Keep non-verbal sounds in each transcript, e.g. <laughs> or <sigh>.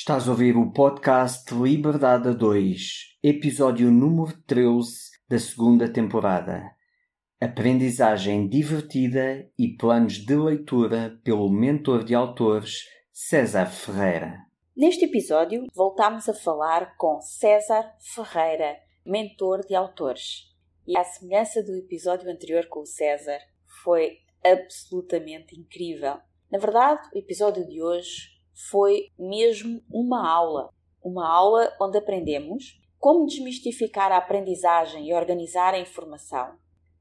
Estás a ouvir o podcast Liberdade a 2, episódio número 13 da segunda temporada. Aprendizagem divertida e planos de leitura pelo mentor de autores César Ferreira. Neste episódio, voltamos a falar com César Ferreira, mentor de autores. E à semelhança do episódio anterior com o César, foi absolutamente incrível. Na verdade, o episódio de hoje foi mesmo uma aula. Uma aula onde aprendemos como desmistificar a aprendizagem e organizar a informação.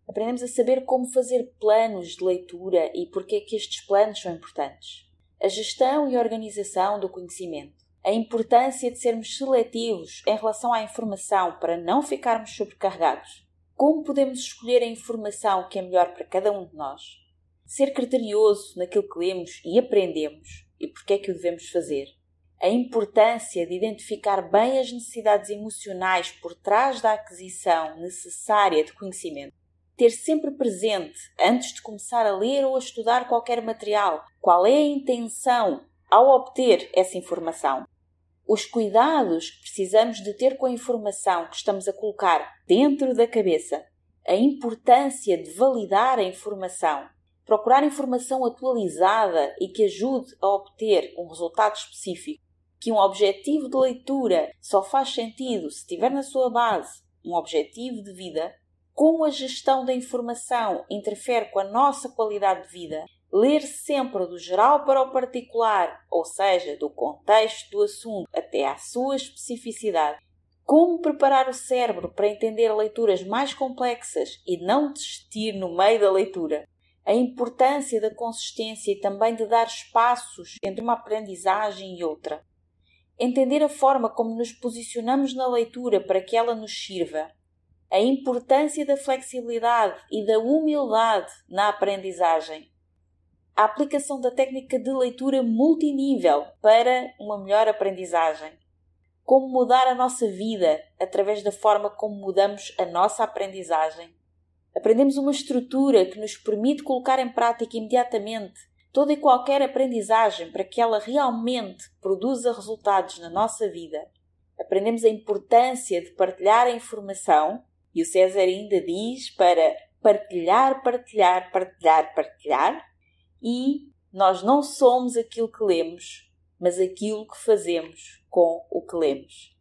Aprendemos a saber como fazer planos de leitura e porque é que estes planos são importantes. A gestão e organização do conhecimento. A importância de sermos seletivos em relação à informação para não ficarmos sobrecarregados. Como podemos escolher a informação que é melhor para cada um de nós. Ser criterioso naquilo que lemos e aprendemos e porque é que o devemos fazer. A importância de identificar bem as necessidades emocionais por trás da aquisição necessária de conhecimento. Ter sempre presente, antes de começar a ler ou a estudar qualquer material, qual é a intenção ao obter essa informação. Os cuidados que precisamos de ter com a informação que estamos a colocar dentro da cabeça. A importância de validar a informação procurar informação atualizada e que ajude a obter um resultado específico, que um objetivo de leitura só faz sentido se tiver na sua base um objetivo de vida, como a gestão da informação interfere com a nossa qualidade de vida, ler sempre do geral para o particular, ou seja, do contexto do assunto até à sua especificidade, como preparar o cérebro para entender leituras mais complexas e não desistir no meio da leitura a importância da consistência e também de dar espaços entre uma aprendizagem e outra. Entender a forma como nos posicionamos na leitura para que ela nos sirva. A importância da flexibilidade e da humildade na aprendizagem. A aplicação da técnica de leitura multinível para uma melhor aprendizagem. Como mudar a nossa vida através da forma como mudamos a nossa aprendizagem Aprendemos uma estrutura que nos permite colocar em prática imediatamente toda e qualquer aprendizagem para que ela realmente produza resultados na nossa vida. Aprendemos a importância de partilhar a informação e o César ainda diz para partilhar, partilhar, partilhar, partilhar e nós não somos aquilo que lemos, mas aquilo que fazemos com o que lemos.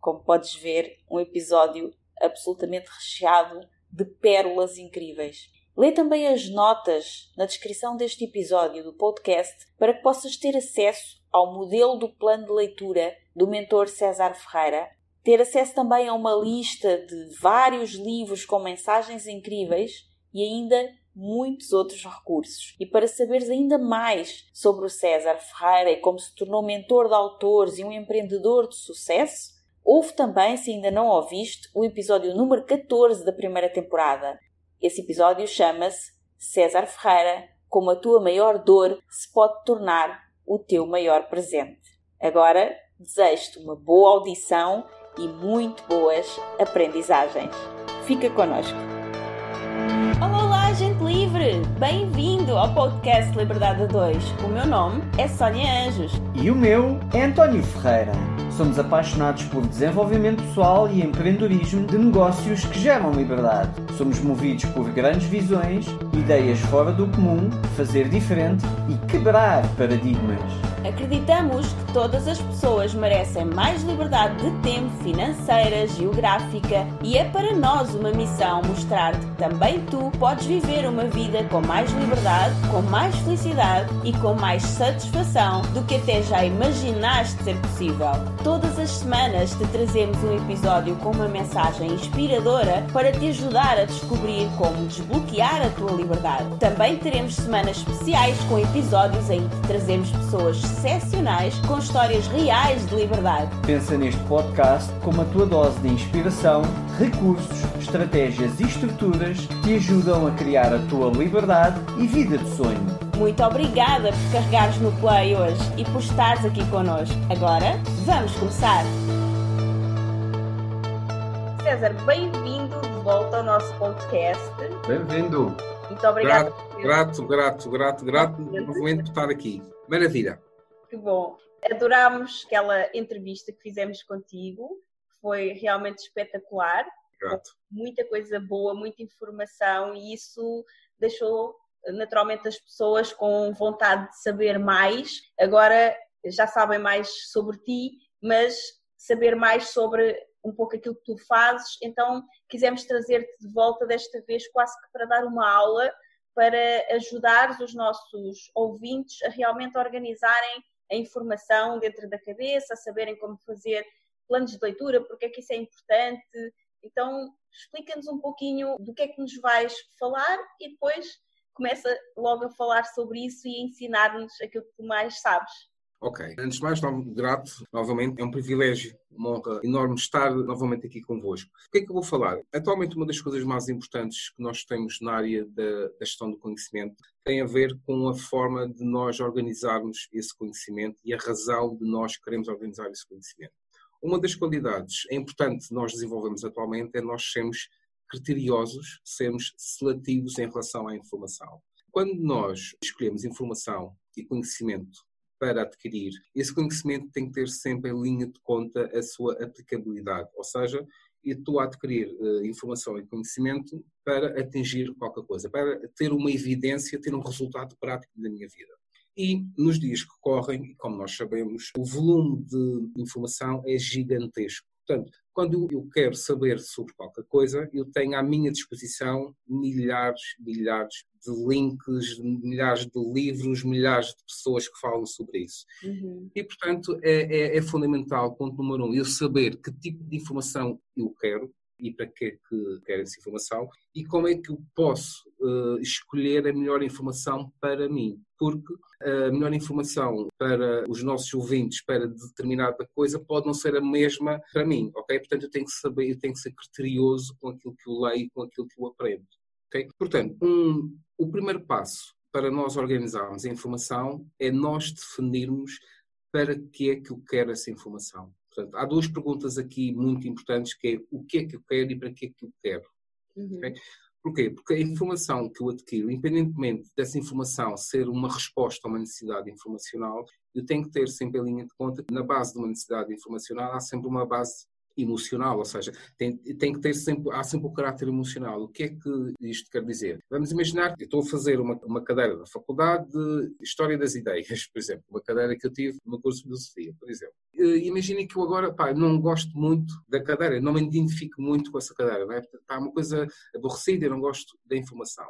Como podes ver, um episódio absolutamente recheado de pérolas incríveis. Lê também as notas na descrição deste episódio do podcast para que possas ter acesso ao modelo do plano de leitura do mentor César Ferreira, ter acesso também a uma lista de vários livros com mensagens incríveis e ainda muitos outros recursos. E para saberes ainda mais sobre o César Ferreira e como se tornou mentor de autores e um empreendedor de sucesso, Houve também, se ainda não ouviste, o episódio número 14 da primeira temporada. Esse episódio chama-se César Ferreira, como a tua maior dor se pode tornar o teu maior presente. Agora, desejo-te uma boa audição e muito boas aprendizagens. Fica connosco. Olá, olá, gente livre! Bem-vindo ao podcast Liberdade 2. O meu nome é Sónia Anjos. E o meu é António Ferreira. Somos apaixonados por desenvolvimento pessoal e empreendedorismo de negócios que geram liberdade. Somos movidos por grandes visões, ideias fora do comum, fazer diferente e quebrar paradigmas. Acreditamos que todas as pessoas merecem mais liberdade de tempo, financeira, geográfica e é para nós uma missão mostrar-te que também tu podes viver uma vida com mais liberdade, com mais felicidade e com mais satisfação do que até já imaginaste ser possível. Todas as semanas te trazemos um episódio com uma mensagem inspiradora para te ajudar a descobrir como desbloquear a tua liberdade. Também teremos semanas especiais com episódios em que trazemos pessoas excepcionais com histórias reais de liberdade. Pensa neste podcast como a tua dose de inspiração, recursos, estratégias e estruturas que te ajudam a criar a tua liberdade e vida de sonho. Muito obrigada por carregares no play hoje e por estares aqui connosco. Agora, vamos começar! César, bem-vindo de volta ao nosso podcast. Bem-vindo. Muito obrigada. Grato, grato, grato, grato, grato novamente por estar aqui. Maravilha. Que bom. Adorámos aquela entrevista que fizemos contigo, foi realmente espetacular. Grato. Muita coisa boa, muita informação e isso deixou naturalmente as pessoas com vontade de saber mais. Agora já sabem mais sobre ti, mas saber mais sobre um pouco aquilo que tu fazes, então quisemos trazer-te de volta desta vez quase que para dar uma aula para ajudar os nossos ouvintes a realmente organizarem a informação dentro da cabeça, a saberem como fazer planos de leitura, porque é que isso é importante. Então, explica-nos um pouquinho do que é que nos vais falar e depois começa logo a falar sobre isso e ensinar-nos aquilo que tu mais sabes. Ok. Antes de mais, grato novamente. É um privilégio, uma honra enorme estar novamente aqui convosco. O que é que eu vou falar? Atualmente, uma das coisas mais importantes que nós temos na área da, gestão do conhecimento tem a ver com a forma de nós organizarmos esse conhecimento e a razão de nós queremos organizar esse conhecimento. Uma das qualidades é importante que nós desenvolvemos atualmente é nós sermos criteriosos, sermos seletivos em relação à informação. Quando nós escolhemos informação e conhecimento para adquirir, esse conhecimento tem que ter sempre em linha de conta a sua aplicabilidade, ou seja, eu estou a adquirir uh, informação e conhecimento para atingir qualquer coisa, para ter uma evidência, ter um resultado prático da minha vida. E nos dias que correm, como nós sabemos, o volume de informação é gigantesco. Portanto, quando eu quero saber sobre qualquer coisa, eu tenho à minha disposição milhares, milhares de links, milhares de livros, milhares de pessoas que falam sobre isso. Uhum. E, portanto, é, é, é, fundamental, ponto número um, eu saber que tipo de informação eu quero e para que é que quero essa informação e como é que eu posso uh, escolher a melhor informação para mim. Porque a melhor informação para os nossos ouvintes para determinada coisa pode não ser a mesma para mim, ok? Portanto, eu tenho que saber, eu tenho que ser criterioso com aquilo que eu leio, com aquilo que eu aprendo, ok? Portanto, um, o primeiro passo para nós organizarmos a informação é nós definirmos para que é que eu quero essa informação. Portanto, há duas perguntas aqui muito importantes, que é o que é que eu quero e para que é que eu quero. Uhum. Okay? Porquê? Porque a informação que eu adquiro, independentemente dessa informação ser uma resposta a uma necessidade informacional, eu tenho que ter sempre a linha de conta que na base de uma necessidade informacional há sempre uma base emocional, ou seja, tem, tem que ter sempre, há sempre o caráter emocional. O que é que isto quer dizer? Vamos imaginar que eu estou a fazer uma, uma cadeira da faculdade de História das Ideias, <laughs> por exemplo, uma cadeira que eu tive no curso de Filosofia, por exemplo. Imaginem que eu agora, pá, não gosto muito da cadeira, não me identifico muito com essa cadeira, não é? Está uma coisa aborrecida, eu não gosto da informação.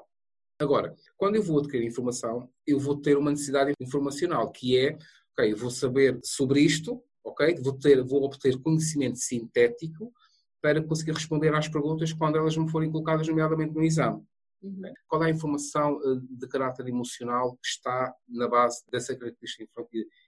Agora, quando eu vou adquirir informação, eu vou ter uma necessidade informacional, que é, ok, eu vou saber sobre isto, ok? Vou, ter, vou obter conhecimento sintético para conseguir responder às perguntas quando elas me forem colocadas, nomeadamente no exame. Uhum. Qual é a informação eh, de caráter emocional que está na base dessa característica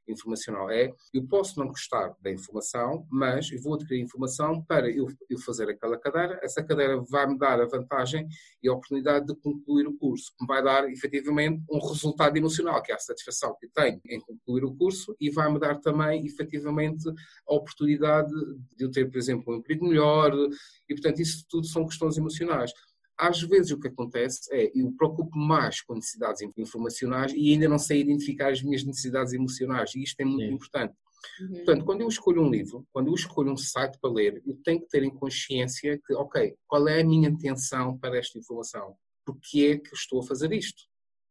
informacional? É, eu posso não gostar da informação, mas eu vou adquirir informação para eu, eu fazer aquela cadeira. Essa cadeira vai-me dar a vantagem e a oportunidade de concluir o curso, vai dar efetivamente um resultado emocional, que é a satisfação que tenho em concluir o curso e vai-me dar também efetivamente a oportunidade de eu ter, por exemplo, um emprego melhor e, portanto, isso tudo são questões emocionais. Às vezes o que acontece é eu preocupo mais com necessidades informacionais e ainda não sei identificar as minhas necessidades emocionais e isto é muito Sim. importante. Uhum. Portanto, quando eu escolho um livro, quando eu escolho um site para ler, eu tenho que ter em consciência que, ok, qual é a minha intenção para esta informação? Porque é que eu estou a fazer isto?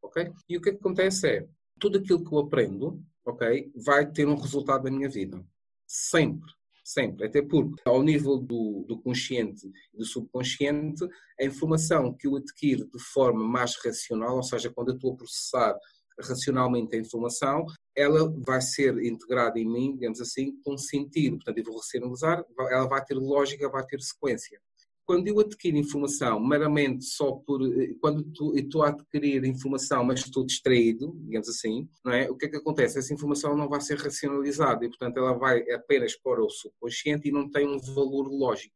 Ok? E o que, é que acontece é, tudo aquilo que eu aprendo, ok, vai ter um resultado na minha vida. Sempre sempre, até porque ao nível do, do consciente e do subconsciente, a informação que eu adquiro de forma mais racional, ou seja, quando eu estou a processar racionalmente a informação, ela vai ser integrada em mim, digamos assim, com sentido. Portanto, eu vou racionalizar, ela vai ter lógica, vai ter sequência quando eu adquiro informação meramente só por. Eh, quando eu estou a adquirir informação, mas estou distraído, digamos assim, não é? o que é que acontece? Essa informação não vai ser racionalizada e, portanto, ela vai apenas para o subconsciente e não tem um valor lógico.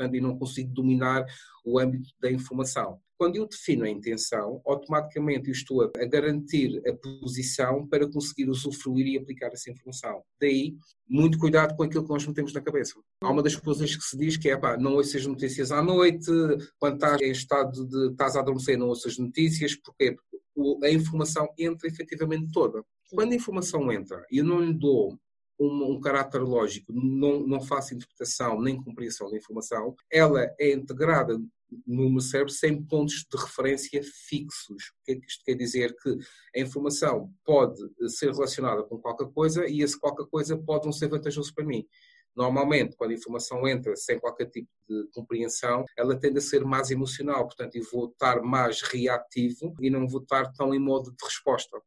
Portanto, e não consigo dominar o âmbito da informação. Quando eu defino a intenção, automaticamente eu estou a garantir a posição para conseguir usufruir e aplicar essa informação. Daí, muito cuidado com aquilo que nós metemos na cabeça. Há uma das coisas que se diz que é, pá, não ouças notícias à noite, quando estás em estado de, estás a adormecer, não ouças notícias? Porque a informação entra efetivamente toda. Quando a informação entra e eu não lhe dou um, um caráter lógico, não, não faço interpretação nem compreensão da informação, ela é integrada no meu cérebro sem pontos de referência fixos. O que é que isto quer dizer? Que a informação pode ser relacionada com qualquer coisa e esse qualquer coisa pode não ser vantajoso para mim. Normalmente, quando a informação entra sem qualquer tipo de compreensão, ela tende a ser mais emocional, portanto, eu vou estar mais reativo e não vou estar tão em modo de resposta.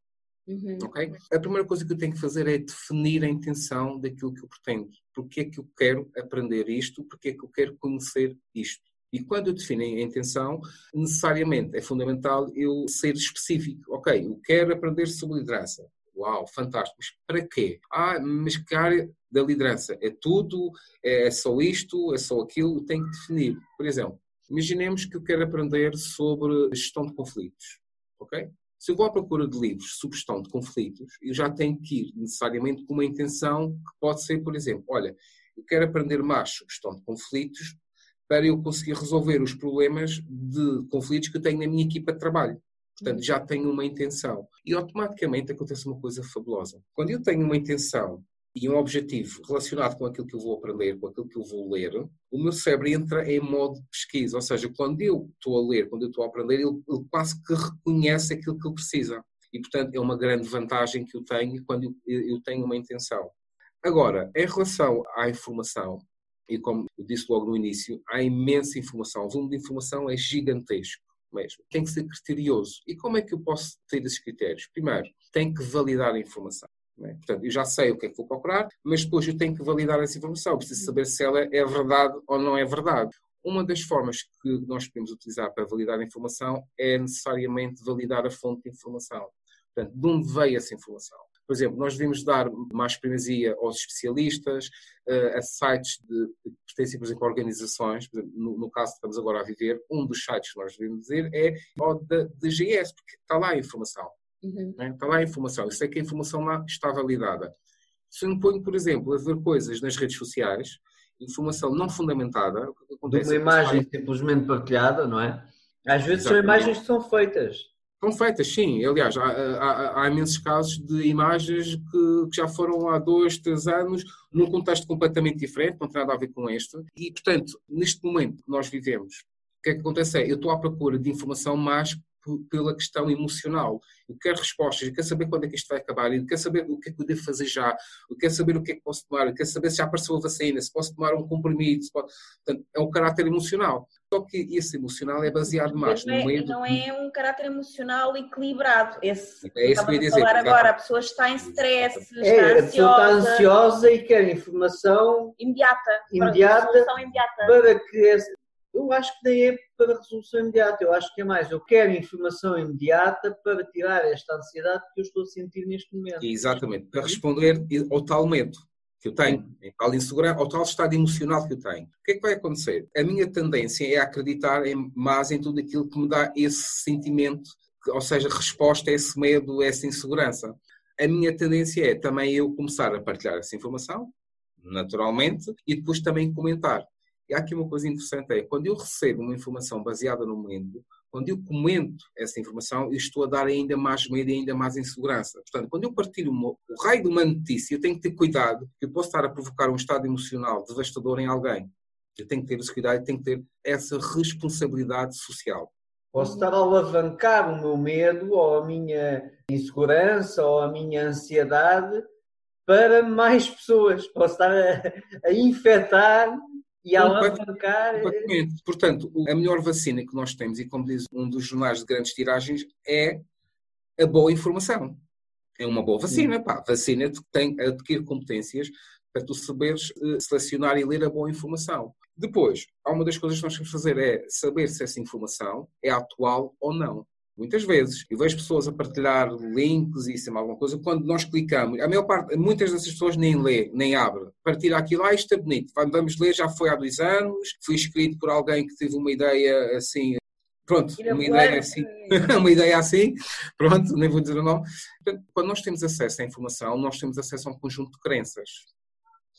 Uhum. Okay? A primeira coisa que eu tenho que fazer é definir a intenção daquilo que eu pretendo. Porque é que eu quero aprender isto? Porque é que eu quero conhecer isto? E quando eu defino a intenção, necessariamente é fundamental eu ser específico. Ok, eu quero aprender sobre liderança. Uau, fantástico. Mas para quê? Ah, mas que área da liderança? É tudo? É só isto? É só aquilo? Tenho que definir. Por exemplo, imaginemos que eu quero aprender sobre gestão de conflitos. Ok? Se eu vou à procura de livros sobre gestão de conflitos, eu já tenho que ir necessariamente com uma intenção que pode ser, por exemplo, olha, eu quero aprender mais sobre gestão de conflitos para eu conseguir resolver os problemas de conflitos que eu tenho na minha equipa de trabalho. Portanto, já tenho uma intenção. E automaticamente acontece uma coisa fabulosa. Quando eu tenho uma intenção e um objetivo relacionado com aquilo que eu vou aprender, com aquilo que eu vou ler, o meu cérebro entra em modo de pesquisa. Ou seja, quando eu estou a ler, quando eu estou a aprender, ele, ele quase que reconhece aquilo que ele precisa. E, portanto, é uma grande vantagem que eu tenho quando eu, eu tenho uma intenção. Agora, em relação à informação, e como eu disse logo no início, há imensa informação. O volume de informação é gigantesco mesmo. Tem que ser criterioso. E como é que eu posso ter esses critérios? Primeiro, tenho que validar a informação. É? Portanto, eu já sei o que é que vou procurar, mas depois eu tenho que validar essa informação. Preciso saber se ela é verdade ou não é verdade. Uma das formas que nós podemos utilizar para validar a informação é necessariamente validar a fonte de informação. Portanto, de onde veio essa informação? Por exemplo, nós devemos dar mais primazia aos especialistas, eh, a sites de, que pertencem, por exemplo, a organizações. No, no, caso que estamos agora a viver, um dos sites que nós devemos dizer é o da DGS, porque está lá a informação. Uhum. Né? Está lá a informação. Eu sei que a informação lá está validada. Se eu me ponho, por exemplo, a ver coisas nas redes sociais, informação não fundamentada. De uma imagem simplesmente partilhada, não é? Às vezes Exatamente. são imagens que são feitas. São feitas, sim. Aliás, há, há, há imensos casos de imagens que, que, já foram há dois, três anos, num contexto completamente diferente, não tem nada a ver com este. E, portanto, neste momento que nós vivemos, o que é que acontece? É, eu estou à procura de informação mais pela questão emocional. Eu quero respostas, eu quero saber quando é que isto vai acabar, eu quero saber o que é que eu devo fazer já, eu quero saber o que é que posso tomar, eu quero saber se já apareceu a vacina, se posso tomar um comprimido. Pode... Portanto, é um caráter emocional. Só que esse emocional é baseado mais no é, meio. Não é um caráter emocional equilibrado. Esse, é isso que eu ia dizer. Falar agora, a pessoa está em stress, está é, ansiosa. A pessoa está ansiosa e quer informação imediata, imediata para, imediata. para que esse, eu acho que nem é para resolução imediata, eu acho que é mais, eu quero informação imediata para tirar esta ansiedade que eu estou a sentir neste momento. Exatamente, para responder ao tal medo que eu tenho, em tal insegurança, ao tal estado emocional que eu tenho. O que é que vai acontecer? A minha tendência é acreditar em, mais em tudo aquilo que me dá esse sentimento, ou seja, resposta a esse medo, a essa insegurança. A minha tendência é também eu começar a partilhar essa informação, naturalmente, e depois também comentar. E há aqui uma coisa interessante, é quando eu recebo uma informação baseada no medo, quando eu comento essa informação, eu estou a dar ainda mais medo e ainda mais insegurança. Portanto, quando eu partilho uma, o raio de uma notícia, eu tenho que ter cuidado, porque eu posso estar a provocar um estado emocional devastador em alguém. Eu tenho que ter esse cuidado e tenho que ter essa responsabilidade social. Posso estar a alavancar o meu medo, ou a minha insegurança, ou a minha ansiedade para mais pessoas. Posso estar a, a infectar e alavancar. Portanto, a melhor vacina que nós temos, e como diz um dos jornais de grandes tiragens, é a boa informação. É uma boa vacina, pá. Vacina tem a adquirir competências para tu saberes uh, selecionar e ler a boa informação. Depois, há uma das coisas que nós temos que fazer é saber se essa informação é atual ou não. Muitas vezes. Eu vejo pessoas a partilhar links e assim, alguma coisa. Quando nós clicamos, a maior parte, muitas dessas pessoas nem lê, nem abre. Partilha aquilo, ah, isto é bonito. Vamos ler, já foi há dois anos. Foi escrito por alguém que teve uma ideia assim. Pronto, uma ideia assim. <laughs> uma ideia assim. Pronto, nem vou dizer o nome. quando nós temos acesso à informação, nós temos acesso a um conjunto de crenças.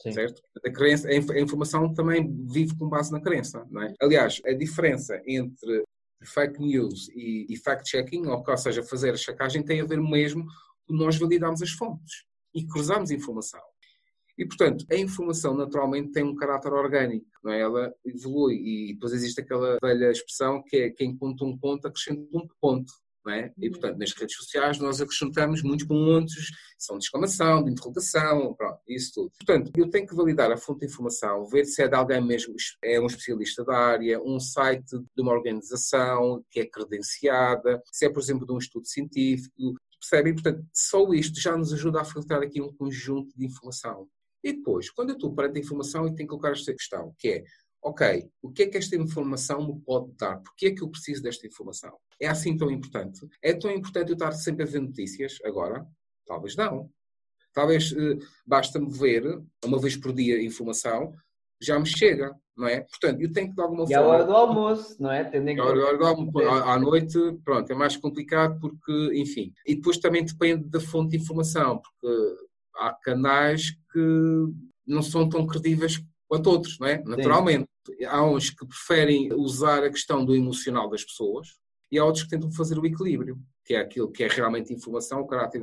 Sim. Certo? A, crença, a informação também vive com base na crença. Não é? Aliás, a diferença entre fake news e, e fact-checking, ou, seja, fazer a checagem, tem a ver mesmo com nós validarmos as fontes e cruzarmos informação. E, portanto, a informação naturalmente tem um caráter orgânico, não é? Ela evolui e depois existe aquela velha expressão que é quem conta um ponto acrescenta um ponto. É? E, uhum. portanto, nas redes sociais nós acrescentamos muitos pontos, são de exclamação, de interrogação, pronto, isso tudo. Portanto, eu tenho que validar a fonte de informação, ver se é de alguém mesmo, é um especialista da área, um site de uma organização que é credenciada, se é, por exemplo, de um estudo científico, percebem? Portanto, só isto já nos ajuda a filtrar aqui um conjunto de informação. E depois, quando eu estou perante a informação, eu tenho que colocar esta questão, que é, ok, o que é que esta informação me pode dar? Porquê é que eu preciso desta informação? É assim tão importante? É tão importante eu estar sempre a ver notícias agora? Talvez não. Talvez eh, basta-me ver, uma vez por dia, informação, já me chega, não é? Portanto, eu tenho que de alguma e forma... E a hora do almoço, não é? Tendo em a hora do almoço, à, à noite, pronto, é mais complicado porque, enfim. E depois também depende da fonte de informação, porque há canais que não são tão credíveis quanto outros, não é? Naturalmente. Sim. Há uns que preferem usar a questão do emocional das pessoas e há outros que tentam fazer o equilíbrio, que é aquilo que é realmente informação, o caráter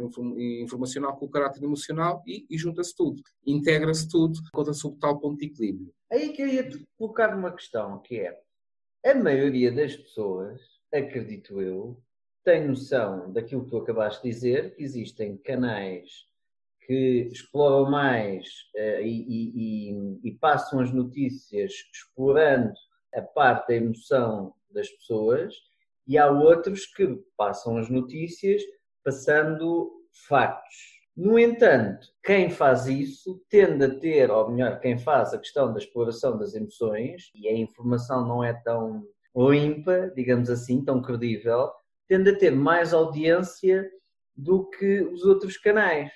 informacional com o caráter emocional e, e junta-se tudo. Integra-se tudo, conta-se o tal ponto de equilíbrio. Aí que eu ia te colocar uma questão, que é a maioria das pessoas, acredito eu, tem noção daquilo que tu acabaste de dizer, que existem canais que exploram mais uh, e, e, e, passam as notícias explorando a parte da emoção das pessoas, e há outros que passam as notícias passando factos. No entanto, quem faz isso tende a ter, ou melhor, quem faz a questão da exploração das emoções, e a informação não é tão limpa, digamos assim, tão credível, tende a ter mais audiência do que os outros canais.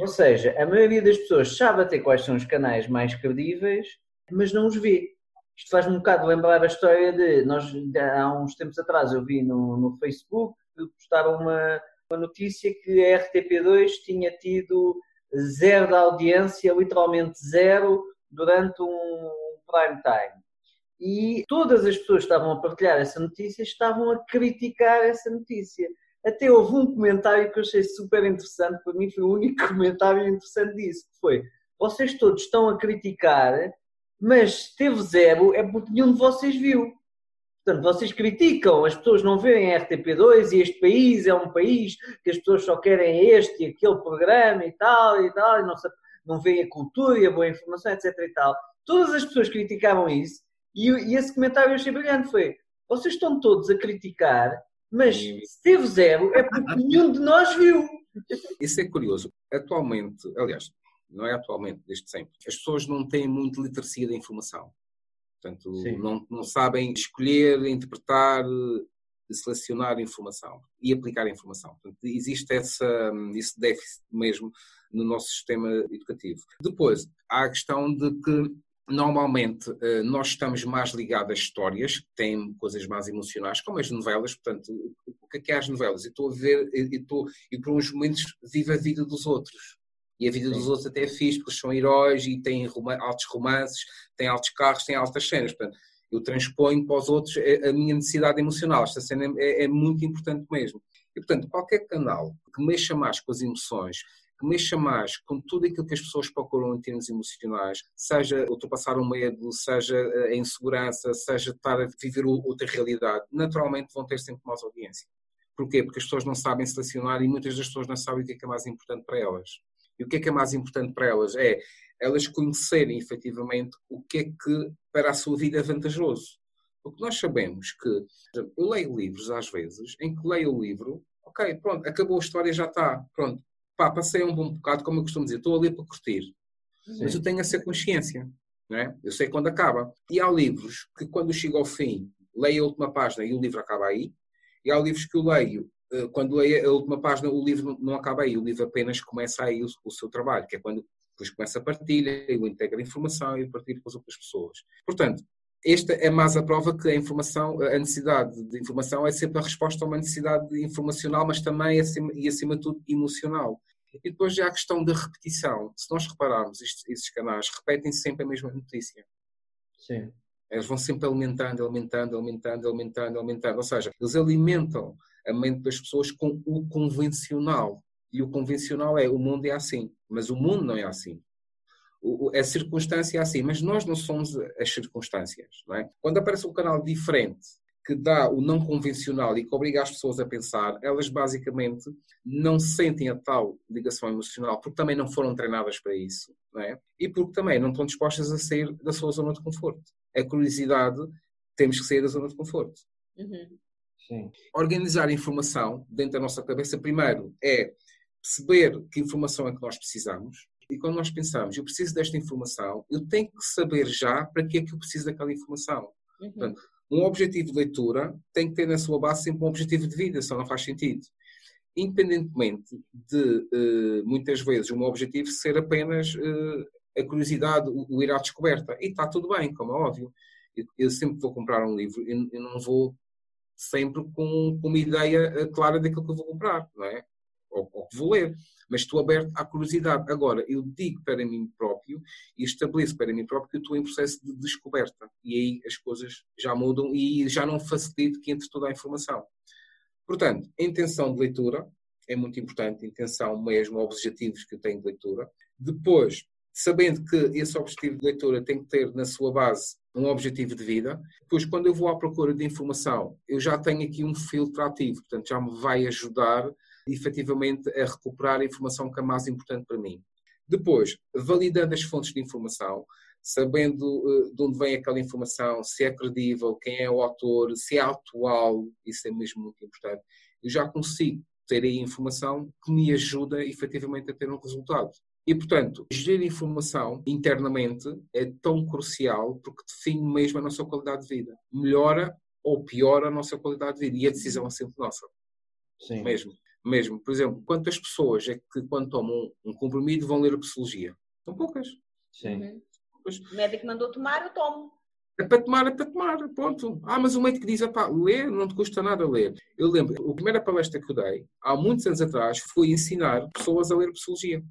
Ou seja, a maioria das pessoas sabe até quais são os canais mais credíveis, mas não os vê. Isto faz-me um bocado lembrar a história de. Nós, há uns tempos atrás, eu vi no, no Facebook que postaram uma, uma notícia que a RTP2 tinha tido zero de audiência, literalmente zero, durante um prime time. E todas as pessoas que estavam a partilhar essa notícia estavam a criticar essa notícia. Até houve um comentário que eu achei super interessante, para mim foi o único <laughs> comentário interessante disso, que foi vocês todos estão a criticar, mas teve zero é porque nenhum de vocês viu. Portanto, vocês criticam, as pessoas não veem a RTP2 e este país é um país que as pessoas só querem este e aquele programa e tal e tal, e não, não veem a cultura e a boa informação, etc e tal. Todas as pessoas criticavam isso e, e esse comentário eu achei brilhante, foi vocês estão todos a criticar mas se teve zero é porque <laughs> nenhum de nós viu. Isso é curioso. Atualmente, aliás, não é atualmente, desde sempre, as pessoas não têm muito literacia da informação. Portanto, não, não sabem escolher, interpretar, selecionar informação e aplicar informação. Portanto, existe essa, esse déficit mesmo no nosso sistema educativo. Depois, há a questão de que Normalmente eh, nós estamos mais ligados a histórias que têm coisas mais emocionais, como as novelas. Portanto, o que é que é as novelas? Eu estou a ver, e, estou, e por uns momentos vivo a vida dos outros. E a vida Sim. dos outros até é fixe, porque são heróis e têm altos romances, têm altos carros, têm altas cenas. Portanto, eu transponho para os outros a minha necessidade emocional. Esta cena é, é muito importante mesmo. E, portanto, qualquer canal que mexa mais com as emoções, que mexa mais com tudo aquilo que as pessoas procuram em termos emocionais, seja ultrapassar o medo, seja a insegurança, seja estar a viver outra realidade, naturalmente vão ter sempre mais audiência. Porquê? Porque as pessoas não sabem selecionar e muitas das pessoas não sabem o que é, que é mais importante para elas. E o que é que é mais importante para elas? É elas conhecerem efetivamente o que é que para a sua vida é vantajoso. Porque nós sabemos que eu leio livros às vezes em que leio o livro, ok, pronto, acabou a história, já está, pronto, pá, passei um bom bocado, como eu costumo dizer, estou ali para curtir. Sim. Mas eu tenho essa consciência, não é? Eu sei quando acaba. E há livros que, quando chego ao fim, leio a última página e o livro acaba aí. E há livros que eu leio, eh, quando leio a última página, o livro não acaba aí. O livro apenas começa aí o, o seu trabalho, que é quando depois começa a partilha, eu integro a informação e partilho com as outras pessoas. Portanto, esta é mais a prova que a informação, a necessidade de informação é sempre a resposta a uma necessidade informacional, mas também acima, e acima de tudo emocional. E depois já a questão da repetição. Se nós repararmos, estes, estes canais repetem sempre a mesma notícia. Sim. Eles vão sempre alimentando, alimentando, alimentando, alimentando, alimentando. Ou seja, eles alimentam a mente das pessoas com o convencional. E o convencional é o mundo é assim. Mas o mundo não é assim. A circunstância é assim, mas nós não somos as circunstâncias. Não é? Quando aparece um canal diferente que dá o não convencional e que obriga as pessoas a pensar, elas basicamente não sentem a tal ligação emocional porque também não foram treinadas para isso, não é? E porque também não estão dispostas a sair da sua zona de conforto. A curiosidade, temos que sair da zona de conforto. Uhum. Sim. Organizar a informação dentro da nossa cabeça, primeiro, é perceber que informação é que nós precisamos. E quando nós pensamos, eu preciso desta informação, eu tenho que saber já para que é que eu preciso daquela informação. Uhum. Portanto, um objetivo de leitura tem que ter na sua base sempre um objetivo de vida, só não faz sentido. Independentemente de, uh, muitas vezes, um objetivo ser apenas uh, a curiosidade, o, ir à descoberta. E está tudo bem, como é óbvio. Eu, sempre vou comprar um livro, eu, não vou sempre com, com, uma ideia eh, clara daquilo que eu vou comprar, não é? Ou, que vou ler mas estou aberto à curiosidade. Agora, eu digo para mim próprio e estabeleço para mim próprio que eu estou em processo de descoberta. E aí as coisas já mudam e já não facilito que entre toda a informação. Portanto, a intenção de leitura é muito importante, a intenção mesmo, objetivos que eu tenho de leitura. Depois, sabendo que esse objetivo de leitura tem que ter na sua base um objetivo de vida. Depois, quando eu vou à procura de informação, eu já tenho aqui um filtro ativo, portanto, já me vai ajudar efetivamente a recuperar a informação que é mais importante para mim. Depois, validando as fontes de informação, sabendo uh, de onde vem aquela informação, se é credível, quem é o autor, se é atual, isso é mesmo muito importante, eu já consigo ter aí informação que me ajuda efetivamente a ter um resultado. E, portanto, gerir informação internamente é tão crucial porque define mesmo a nossa qualidade de vida. Melhora ou piora a nossa qualidade de vida e a decisão é sempre nossa. Sim. Mesmo mesmo. Por exemplo, quantas pessoas é que, quando tomam um comprimido, vão ler a psicologia? São poucas. Sim. Uhum. O médico mandou tomar, eu tomo. É para tomar, é para tomar, ponto. Ah, mas o médico diz, pá, ler não te custa nada ler. Eu lembro, a primeira palestra que eu dei, há muitos anos atrás, foi ensinar pessoas a ler psicologia.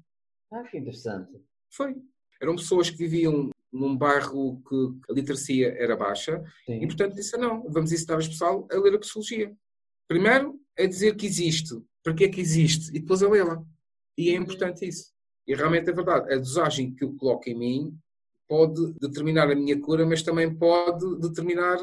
Ah, que interessante. Foi. Eram pessoas que viviam num bairro que a literacia era baixa Sim. e, portanto, disse, não, vamos ensinar as pessoas a ler a psicologia. Primeiro, é dizer que existe para que é que existe e depois a lê-la. E é importante isso. E realmente é verdade. A dosagem que eu coloco em mim pode determinar a minha cura, mas também pode determinar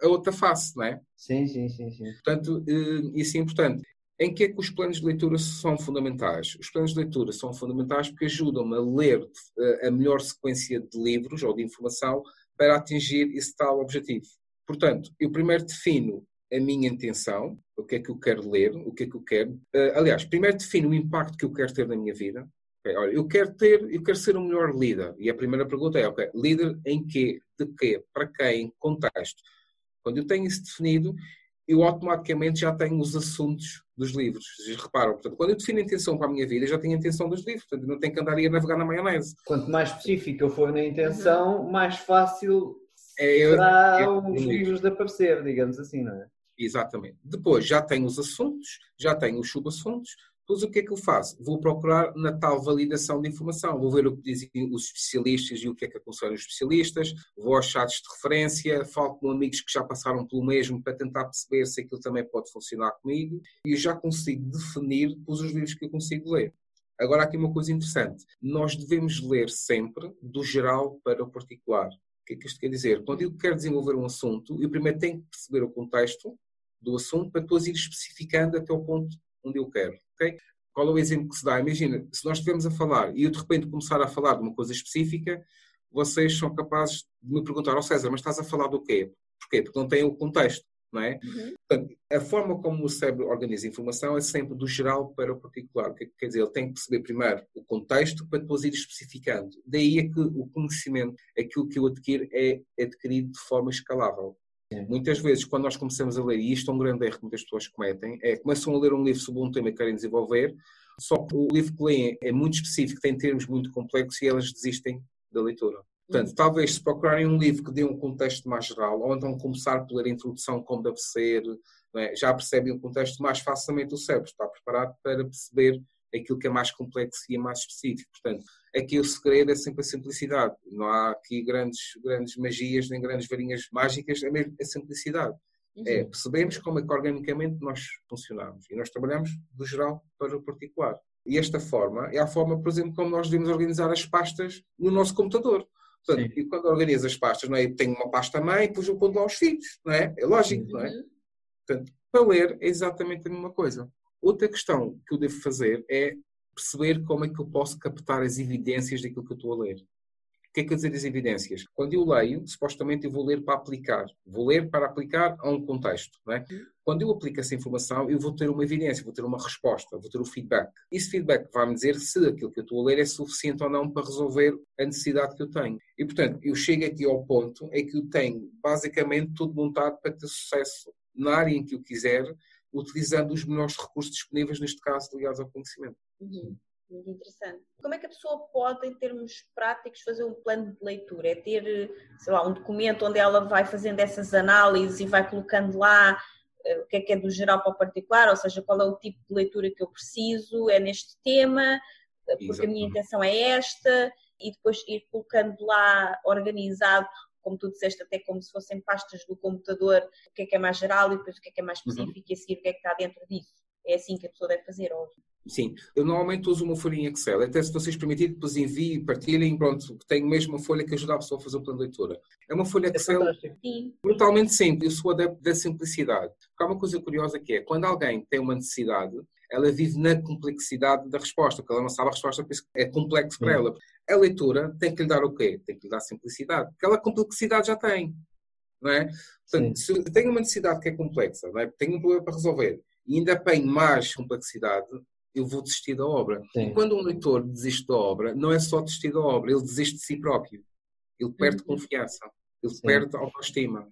a outra face, não é? Sim, sim, sim. sim. Portanto, eh, isso é importante. Em que é que os planos de leitura são fundamentais? Os planos de leitura são fundamentais porque ajudam-me a ler eh, a melhor sequência de livros ou de informação para atingir esse tal objetivo. Portanto, eu primeiro defino a minha intenção, o que é que eu quero ler, o que é que eu quero. Uh, aliás, primeiro defino o impacto que eu quero ter na minha vida. Okay, olha, eu quero ter, eu quero ser o melhor líder. E a primeira pergunta é, ok, líder em quê? De quê? Para quem? Em contexto. Quando eu tenho isso definido, eu automaticamente já tenho os assuntos dos livros. Vocês reparam, portanto, quando eu defino a intenção para a minha vida, eu já tenho a intenção dos livros, portanto, não tenho que andar aí a navegar na maionese. Quanto mais específico eu for na intenção, mais fácil é, eu, será eu, eu, os livros de aparecer, digamos assim, não é? Exatamente. Depois já tenho os assuntos, já tenho os subassuntos, depois o que é que eu faço? Vou procurar na tal validação de informação, vou ver o que dizem os especialistas e o que é que aconselham os especialistas, vou aos chats de referência, falo com amigos que já passaram pelo mesmo para tentar perceber se aquilo também pode funcionar comigo e eu já consigo definir os livros que eu consigo ler. Agora, aqui uma coisa interessante: nós devemos ler sempre do geral para o particular. O que é que isto quer dizer? Quando eu quero desenvolver um assunto, eu primeiro tenho que perceber o contexto, do assunto para depois ir especificando até o ponto onde eu quero. Okay? Qual é o exemplo que se dá? Imagina, se nós estivermos a falar e eu de repente começar a falar de uma coisa específica, vocês são capazes de me perguntar, ó oh, César, mas estás a falar do quê? Porquê? Porque não tem o contexto, não é? Uhum. Portanto, a forma como o cérebro organiza a informação é sempre do geral para o particular. É quer dizer? Ele tem que perceber primeiro o contexto para depois ir especificando. Daí é que o conhecimento, aquilo que eu adquiro, é adquirido de forma escalável. Muitas vezes, quando nós começamos a ler, e isto é um grande erro que muitas pessoas cometem, é começam a ler um livro sobre um tema que querem desenvolver, só que o livro que leem é muito específico, tem termos muito complexos e elas desistem da leitura. Portanto, talvez se procurarem um livro que dê um contexto mais geral, ou então começar por ler a introdução como deve ser, é? já percebem o contexto mais facilmente o cérebro está preparado para perceber aquilo que é mais complexo e é mais específico. Portanto, aqui o segredo é sempre a simplicidade. Não há aqui grandes, grandes magias nem grandes varinhas mágicas, é mesmo a simplicidade. Uhum. É, percebemos como é que organicamente nós funcionamos e nós trabalhamos do geral para o particular. E esta forma é a forma, por exemplo, como nós devemos organizar as pastas no nosso computador. Portanto, e quando organizo as pastas, não é? tenho uma pasta mãe e depois eu ponho lá os filhos, não é? É lógico, não é? Uhum. Portanto, para ler é exatamente a mesma coisa. Outra questão que eu devo fazer é perceber como é que eu posso captar as evidências daquilo que eu estou a ler. O que é que quer dizer as evidências? Quando eu leio, supostamente eu vou ler para aplicar. Vou ler para aplicar a um contexto. Não é? Quando eu aplico essa informação, eu vou ter uma evidência, vou ter uma resposta, vou ter um feedback. Esse feedback vai-me dizer se aquilo que eu estou a ler é suficiente ou não para resolver a necessidade que eu tenho. E, portanto, eu chego aqui ao ponto em que eu tenho basicamente tudo montado para ter sucesso na área em que eu quiser, utilizando os melhores recursos disponíveis, neste caso, ligados ao conhecimento. Uhum. Muito interessante. Como é que a pessoa pode, em termos práticos, fazer um plano de leitura? É ter, sei lá, um documento onde ela vai fazendo essas análises e vai colocando lá uh, o que é que é do geral para o particular, ou seja, qual é o tipo de leitura que eu preciso, é neste tema, eh, porque Exatamente. a minha intenção é esta, e depois ir colocando lá organizado como tu disseste, até como se fossem pastas do computador, o que é que é mais geral e depois o que é que é mais uhum. específico uhum. e a seguir o que é que está dentro disso. É assim que a pessoa deve fazer hoje. Sim, eu normalmente uso uma folhinha Excel, até se vocês permitirem, depois enviem, partilhem, pronto, tenho mesmo uma folha que ajuda a pessoa a fazer o plano de leitura. É uma folha é Excel é brutalmente simples, eu sou adepto da simplicidade. Porque há uma coisa curiosa que é, quando alguém tem uma necessidade, ela vive na complexidade da resposta, porque ela não sabe a resposta, por isso é complexo para ela. A leitura tem que lhe dar o quê? Tem que lhe dar simplicidade, porque ela complexidade já tem, não é? Portanto, Sim. se tenho uma necessidade que é complexa, não é? tenho um problema para resolver, e ainda apanho mais complexidade, eu vou desistir da obra. Sim. E quando um leitor desiste da obra, não é só desistir da obra, ele desiste de si próprio. Ele perde uhum. confiança, ele Sim. perde autoestima,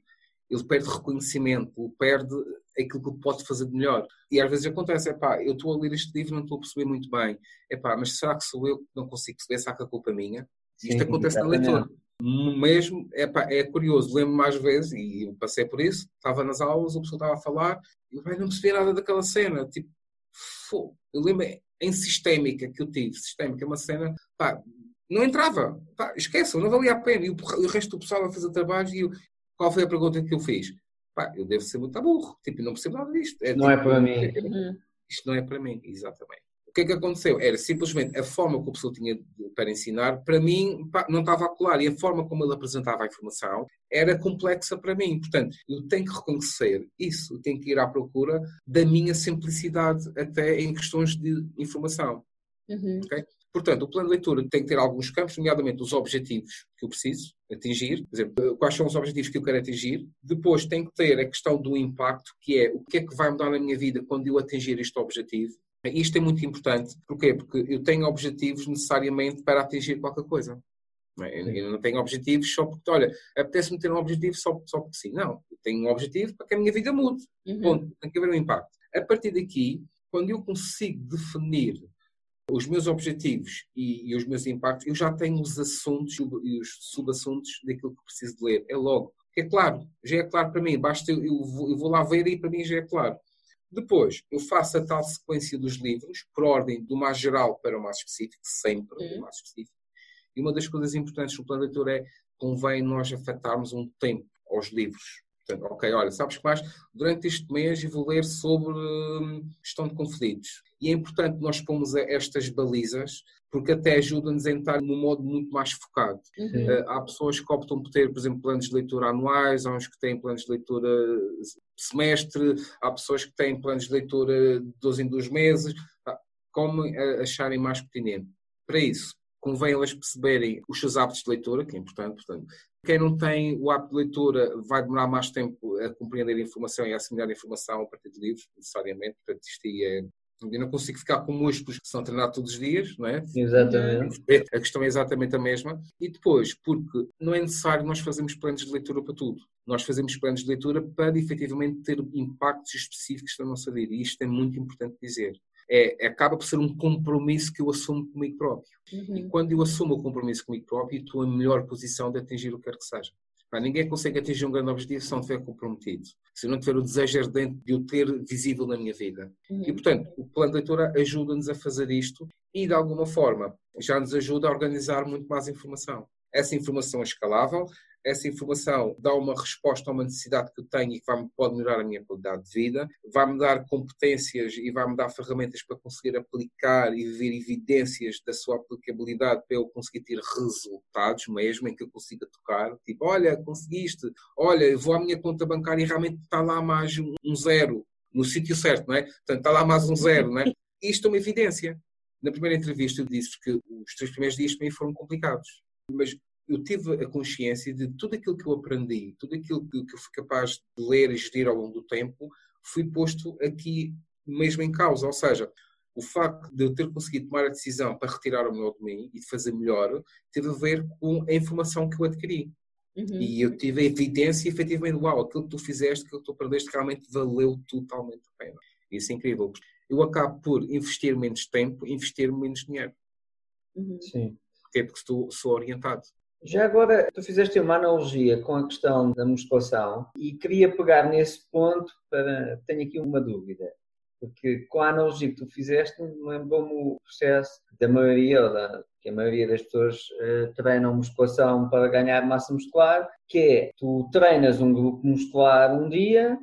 ele perde reconhecimento, ele perde aquilo que pode fazer de melhor. E às vezes acontece, é pá, eu estou a ler este livro não estou a perceber muito bem. É pá, mas será que sou eu que não consigo perceber? Será que a culpa é minha? Sim, Isto acontece na leitura. Mesmo, é, pá, é curioso, lembro mais vezes, e eu passei por isso, estava nas aulas, o pessoal estava a falar, e eu não percebi nada daquela cena. Tipo, eu lembro em sistémica que eu tive, sistémica, é uma cena, pá, não entrava, pá, esqueçam, não valia a pena. E o, o resto do pessoal a fazer trabalho, e eu, qual foi a pergunta que eu fiz? Pá, eu devo ser muito burro, tipo, não percebo nada disto. É, não é tipo, é para mim. Isto não é para mim, exatamente. O que é que aconteceu? Era simplesmente a forma que o pessoa tinha para ensinar, para mim, pá, não estava a colar. E a forma como ele apresentava a informação era complexa para mim. Portanto, eu tenho que reconhecer isso, eu tenho que ir à procura da minha simplicidade até em questões de informação. Uhum. Okay? Portanto, o plano de leitura tem que ter alguns campos, nomeadamente os objetivos que eu preciso atingir, por exemplo, quais são os objetivos que eu quero atingir. Depois tem que ter a questão do impacto, que é o que é que vai mudar na minha vida quando eu atingir este objetivo. Isto é muito importante. Porquê? Porque eu tenho objetivos necessariamente para atingir qualquer coisa. Eu não tenho objetivos só porque, olha, apetece-me ter um objetivo só, só porque sim. Não, eu tenho um objetivo para que a minha vida mude. Uhum. Ponto. Tem que haver um impacto. A partir daqui, quando eu consigo definir os meus objetivos e, e, os meus impactos, eu já tenho os assuntos e os subassuntos daquilo que preciso de ler. É logo. É claro, já é claro para mim. Basta eu, eu, vou, eu vou lá ver e para mim já é claro. Depois, eu faço a tal sequência dos livros, por ordem do mais geral para o mais específico, sempre uhum. do mais específico. E uma das coisas importantes no plano de leitura é convém nós afetarmos um tempo aos livros. Portanto, ok, olha, sabes que mais? Durante este mês eu vou ler sobre hum, gestão de conflitos. E é importante nós pomos estas balizas, porque até ajuda-nos a entrar num modo muito mais focado. Uhum. Uh, há pessoas que optam por ter, por exemplo, planos de leitura anuais, há uns que têm planos de leitura semestre, há pessoas que têm planos de leitura de 12 em 2 meses, como acharem mais pertinente. Para isso, convém elas perceberem os seus hábitos de leitura, que é importante, portanto, quem não tem o hábito de leitura vai demorar mais tempo a compreender a informação e a assimilar a informação a partir de livros, necessariamente, portanto, isto aí é eu não consigo ficar com músculos que são treinados todos os dias, não é? Exatamente. A questão é exatamente a mesma. E depois, porque não é necessário nós fazermos planos de leitura para tudo. Nós fazemos planos de leitura para efetivamente ter impactos específicos na nossa vida. E isto é muito importante dizer é, acaba por ser um compromisso que eu assumo comigo próprio. Uhum. E quando eu assumo o compromisso comigo próprio, estou em melhor posição de atingir o que quer que seja. Pá, ninguém consegue atingir um grande objetivo se não estiver comprometido, se não tiver o desejo ardente de o ter visível na minha vida. Uhum. E, portanto, o plano de leitura ajuda-nos a fazer isto e, de alguma forma, já nos ajuda a organizar muito mais informação. essa informação é escalável, essa informação dá uma resposta a uma necessidade que eu tenho e que vai, pode melhorar a minha qualidade de vida, vai-me dar competências e vai-me dar ferramentas para conseguir aplicar e ver evidências da sua aplicabilidade para eu conseguir ter resultados mesmo em que eu consiga tocar. Tipo, olha, conseguiste, olha, vou à minha conta bancária e realmente está lá mais um zero no sítio certo, não é? Portanto, está lá mais um zero, não é? Isto é uma evidência. Na primeira entrevista eu disse que os três primeiros dias para mim foram complicados. Mas eu tive a consciência de tudo aquilo que eu aprendi, tudo aquilo que eu fui capaz de ler e gerir ao longo do tempo, fui posto aqui mesmo em causa. Ou seja, o facto de eu ter conseguido tomar a decisão para retirar o melhor de mim e de fazer melhor, teve a ver com a informação que eu adquiri. Uhum. E eu tive a evidência, efetivamente, uau, aquilo que tu fizeste, aquilo que tu aprendeste, realmente valeu totalmente a pena. Isso é incrível. Eu acabo por investir menos tempo, investir menos dinheiro. Uhum. Sim. Porque, porque estou, sou orientado. Já agora, tu fizeste uma analogia com a questão da musculação e queria pegar nesse ponto para. Tenho aqui uma dúvida. Porque com a analogia que tu fizeste, lembrou-me o processo da maioria, ou da, que a maioria das pessoas uh, treinam musculação para ganhar massa muscular, que é tu treinas um grupo muscular um dia,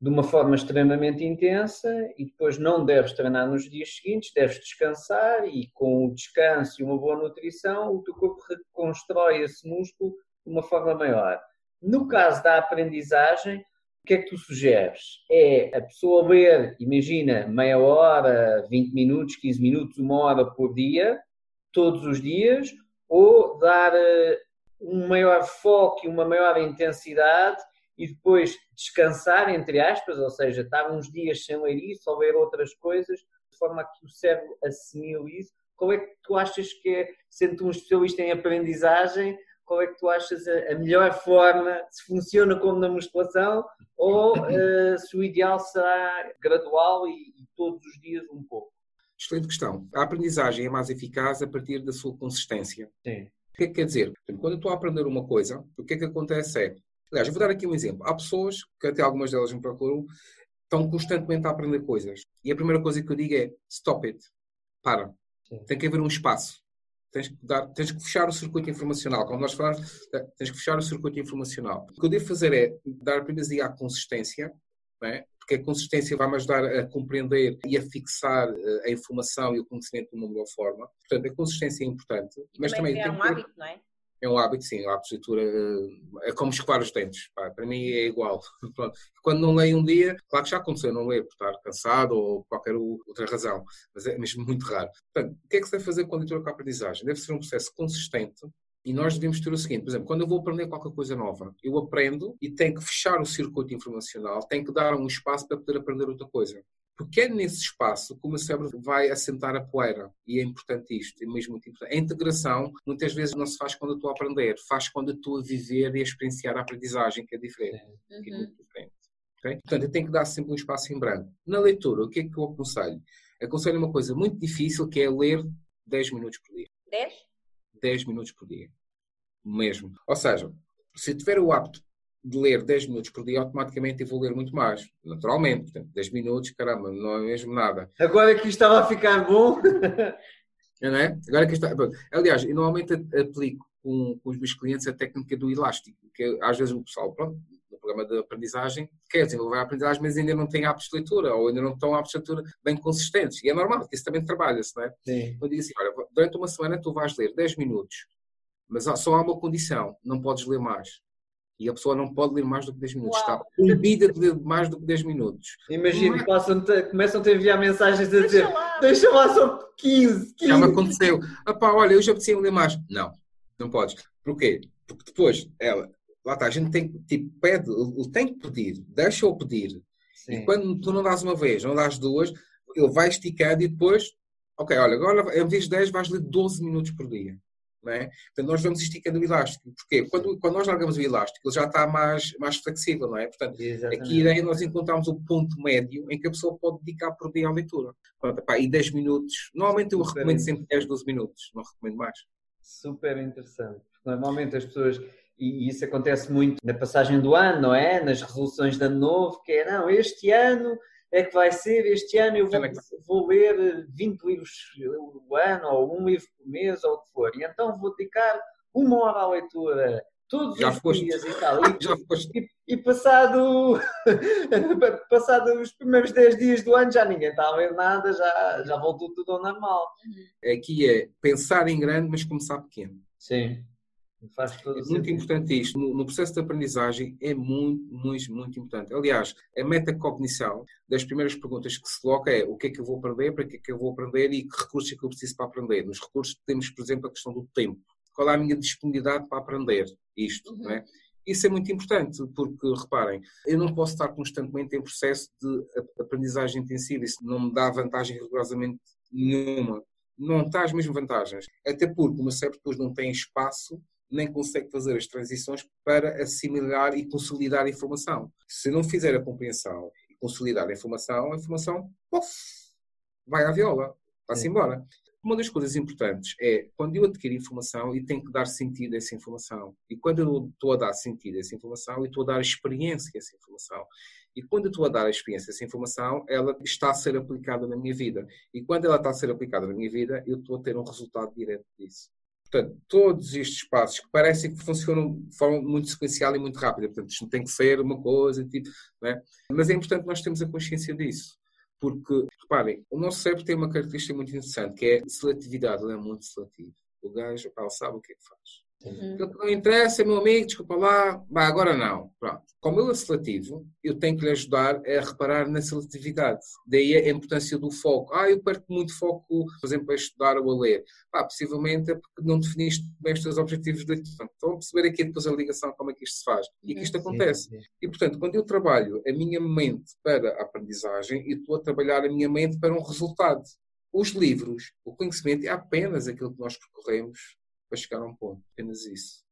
de uma forma extremamente intensa e depois não deves treinar nos dias seguintes, deves descansar e com o descanso e uma boa nutrição o teu corpo reconstrói esse músculo de uma forma maior. No caso da aprendizagem, o que é que tu sugeres? É a pessoa ler, imagina, meia hora, 20 minutos, 15 minutos, uma hora por dia, todos os dias, ou dar eh, um maior foco e uma maior intensidade e depois descansar, entre aspas, ou seja, estar uns dias sem ler isso ou ler outras coisas, de forma a que o cérebro assimile isso. Qual é que tu achas que é, sendo um especialista em aprendizagem, qual é que tu achas a, a melhor forma, se funciona como na musculação, ou uh, <laughs> se o ideal será gradual e, e todos os dias um pouco? Excelente questão. A aprendizagem é mais eficaz a partir da sua consistência. Sim. O que é que quer dizer? Quando eu estou a aprender uma coisa, o que é que acontece é, Aliás, eu vou dar aqui um exemplo. Há pessoas, que até algumas delas me procuram, estão constantemente a aprender coisas. E a primeira coisa que eu digo é: stop it. Para. Sim. Tem que haver um espaço. Tens que, dar, tens que fechar o circuito informacional. Como nós falamos, tens que fechar o circuito informacional. O que eu devo fazer é dar primazia à consistência, é? porque a consistência vai-me ajudar a compreender e a fixar eh, a informação e o conhecimento de uma melhor forma. Portanto, a consistência é importante. E mas também, também é um hábito, não é? É um hábito, sim, de leitura eh, é como escovar os dentes, pá, para mim é igual. <laughs> Quando não leio um dia, claro que já aconteceu não ler por estar cansado ou qualquer outra razão, mas é mesmo muito raro. Portanto, o que é que se deve fazer com a leitura com a aprendizagem? Deve ser um processo consistente e nós devemos ter o seguinte, por exemplo, quando eu vou aprender qualquer coisa nova, eu aprendo e tenho que fechar o circuito informacional, tenho que dar um espaço para poder aprender outra coisa. Porque é nesse espaço que o meu cérebro vai assentar a poeira. E é importante isto, é mesmo muito importante. A integração muitas vezes não se faz quando eu estou a aprender, faz quando eu estou a viver e a experienciar a aprendizagem, que é diferente. Uhum. Que é muito diferente. Okay? Portanto, eu tenho que dar sempre um espaço em branco. Na leitura, o que é que eu aconselho? Aconselho uma coisa muito difícil, que é ler 10 minutos por dia. 10? 10 minutos por dia. Mesmo. Ou seja, se tiver o hábito de ler 10 minutos por dia, automaticamente eu vou ler muito mais. Naturalmente. Portanto, 10 minutos, caramba, não é mesmo nada. Agora que estava a ficar bom. <laughs> não é? Agora que está. Aliás, eu normalmente aplico com, com, os meus clientes a técnica do elástico, que às vezes o pessoal, pronto, no programa de aprendizagem, quer desenvolver a aprendizagem, mas ainda não tem hábitos de leitura, ou ainda não estão hábitos de leitura bem consistentes. E é normal, porque isso também trabalha-se, não é? Sim. Eu digo assim, olha, durante uma semana tu vais ler 10 minutos, mas só há uma condição, não podes ler mais. E a pessoa não pode ler mais do que 10 minutos. Uau. Está proibida de ler mais do que 10 minutos. Imagina, Mas... começam a enviar mensagens a dizer: deixa lá, deixa lá só 15, 15. Já me aconteceu. Pá, olha, eu já preciso ler mais. Não, não podes. Porquê? Porque depois, ela, lá está, a gente tem tipo, pede, ele tem que pedir, deixa-o pedir. Sim. E quando tu não dás uma vez, não dás duas, ele vai esticando e depois, ok, olha, agora em vez de 10 vais ler 12 minutos por dia. Não é? Portanto, nós vamos esticando o elástico. Porquê? Quando, quando nós largamos o elástico, ele já está mais, mais flexível, não é? Portanto, Exatamente. aqui a ideia é nós encontramos o ponto médio em que a pessoa pode dedicar por dia à leitura. Pronto, epá, e 10 minutos, normalmente eu Super recomendo sempre 10, 12 minutos, não recomendo mais. Super interessante. Normalmente as pessoas, e isso acontece muito na passagem do ano, não é? Nas resoluções de ano novo, que é, não, este ano é que vai ser este ano eu vou, vou ler 20 livros o ano, ou um livro por mês, ou o que for. E então vou dedicar uma hora à leitura todos já os foste. dias e tal. E, <laughs> Já foste. e, e passado, <laughs> passado os primeiros 10 dias do ano já ninguém está a ver nada, já, já voltou tudo ao normal. Aqui é pensar em grande, mas começar pequeno. Sim. É muito sentido. importante isto. No, no processo de aprendizagem é muito, muito, muito importante. Aliás, a metacognição das primeiras perguntas que se coloca é o que é que eu vou aprender, para que é que eu vou aprender e que recursos é que eu preciso para aprender. Nos recursos temos, por exemplo, a questão do tempo. Qual é a minha disponibilidade para aprender isto? Uhum. Não é? Isso é muito importante, porque, reparem, eu não posso estar constantemente em processo de ap- aprendizagem intensiva. Isso não me dá vantagem rigorosamente nenhuma. Não traz mesmo vantagens. Até porque meu cérebro depois não tem espaço nem consegue fazer as transições para assimilar e consolidar a informação. Se não fizer a compreensão e consolidar a informação, a informação pof, vai à viola, vai-se Sim. embora. Uma das coisas importantes é quando eu adquiro informação e tenho que dar sentido a essa informação. E quando eu estou a dar sentido a essa informação, eu estou a dar experiência a essa informação. E quando eu estou a dar a experiência a essa informação, ela está a ser aplicada na minha vida. E quando ela está a ser aplicada na minha vida, eu estou a ter um resultado direto disso. Portanto, todos estes passos que parecem que funcionam de forma muito sequencial e muito rápida. Portanto, isto não tem que ser uma coisa, tipo, é? mas é importante nós termos a consciência disso. Porque, reparem, o nosso cérebro tem uma característica muito interessante, que é seletividade. Ele é muito seletivo. O gajo, ele sabe o que é que faz. Uhum. Aquilo que não interessa, meu amigo, desculpa lá, bah, agora não. Pronto. Como ele é seletivo, eu tenho que lhe ajudar a reparar na seletividade. Daí a importância do foco. Ah, eu perco muito foco, por exemplo, a estudar ou a ler. Ah, possivelmente é porque não definiste bem os teus objetivos. Estão a perceber aqui depois a ligação, como é que isto se faz. E que isto acontece. E, portanto, quando eu trabalho a minha mente para a aprendizagem, eu estou a trabalhar a minha mente para um resultado. Os livros, o conhecimento é apenas aquilo que nós percorremos para chegar a um ponto. Apenas isso.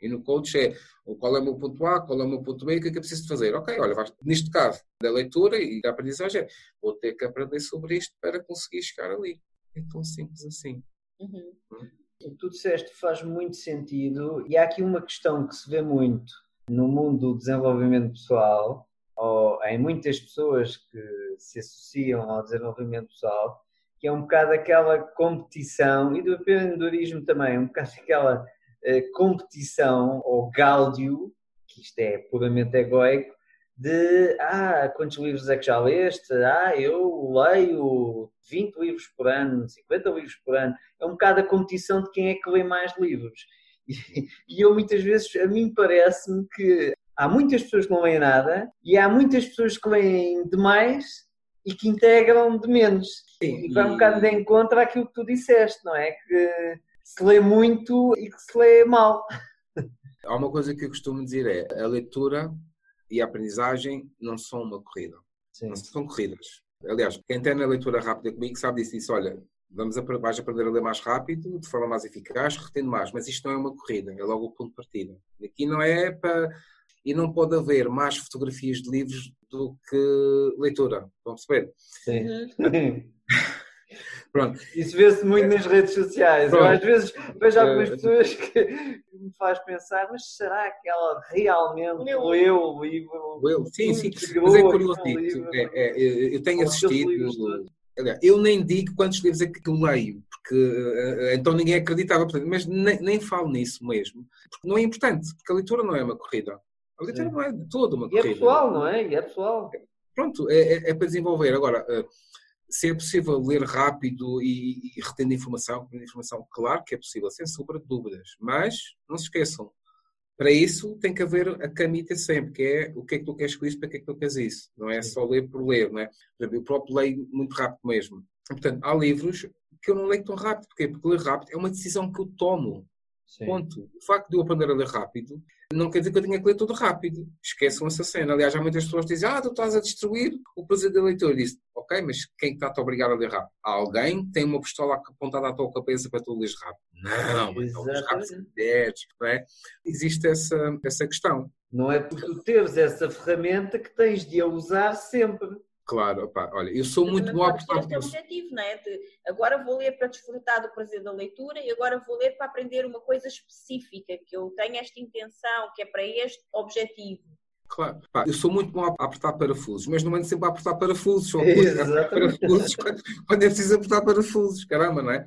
E no coach é qual é o meu ponto A, qual é o meu ponto B, o que é que eu preciso de fazer? Ok, olha, vais- neste caso, da leitura e da aprendizagem, é, vou ter que aprender sobre isto para conseguir chegar ali. É tão simples assim. Uhum. O que tu disseste faz muito sentido e há aqui uma questão que se vê muito no mundo do desenvolvimento pessoal ou em muitas pessoas que se associam ao desenvolvimento pessoal que é um bocado aquela competição e do empreendedorismo também, um bocado aquela eh, competição ou gáudio, que isto é puramente egoico, de ah, quantos livros é que já leste? Ah, eu leio 20 livros por ano, 50 livros por ano. É um bocado a competição de quem é que lê mais livros. E, e eu muitas vezes, a mim parece-me que há muitas pessoas que não leem nada e há muitas pessoas que leem demais e que integram de menos. E vai um bocado de encontro àquilo que tu disseste, não é? Que se lê muito e que se lê mal. Há uma coisa que eu costumo dizer é a leitura e a aprendizagem não são uma corrida. Sim. Não são corridas. Aliás, quem tem na leitura rápida comigo sabe disso. Disse, olha, vamos a, vais aprender a ler mais rápido, de forma mais eficaz, retendo mais. Mas isto não é uma corrida, é logo o ponto de partida. Aqui não é para... E não pode haver mais fotografias de livros do que leitura. Estão a perceber? Sim. Uhum. <laughs> Pronto. Isso vê-se muito nas redes sociais. Eu Pronto. às vezes vejo algumas Eh, pessoas que me faz pensar, mas será que ela realmente Leu. leu o livro? Eu, sim, sim. Integrou Mas é curioso. É, é, eu- eu tenho assistido. Aliás, eu nem digo quantos livros é que eu leio, porque eh, então ninguém acreditava, mas nem, nem falo nisso mesmo, porque não é importante, porque a leitura não é uma corrida. A Sim. não é de toda uma E é pessoal, não é? E é pessoal. Pronto, é, é- é para desenvolver. Agora, eh, se é possível ler rápido e, e retendo informação, retendo informação, claro que é possível, sem sombra de dúvidas, mas não se esqueçam, para isso tem que haver a camita sempre, que é o que é que tu queres com isso, para que é que tu queres isso. Não é só ler por ler, não é? Eu próprio leio muito rápido mesmo. Portanto, há livros que eu não leio tão rápido. Porquê? Porque ler rápido é uma decisão que eu tomo. Sim. Ponto. O facto de eu aprender a ler rápido não quer dizer que eu tenha que ler tudo rápido. Esqueçam essa cena. Aliás, há muitas pessoas que dizem ah, tu estás a destruir o prazer da leitura. Eu disse, ok, mas quem está-te a obrigar a ler rápido? Há alguém que tem uma pistola apontada à tua cabeça para tu leres rápido. Não, então lês rápido não é? Existe essa, essa questão. Não é por tu teres essa ferramenta que tens de a usar sempre. Claro, opá, olha, eu sou muito bom a apostar este nisso. objetivo, não é? De, agora vou ler para desfrutar do prazer da leitura e agora vou ler para aprender uma coisa específica, que eu tenho esta intenção, que é para este objetivo. Claro. Pá, eu sou muito bom a apertar parafusos, mas não ando sempre a apertar parafusos. Só <laughs> apertar Exatamente. parafusos <laughs> quando, quando é preciso apertar parafusos. Caramba, não é?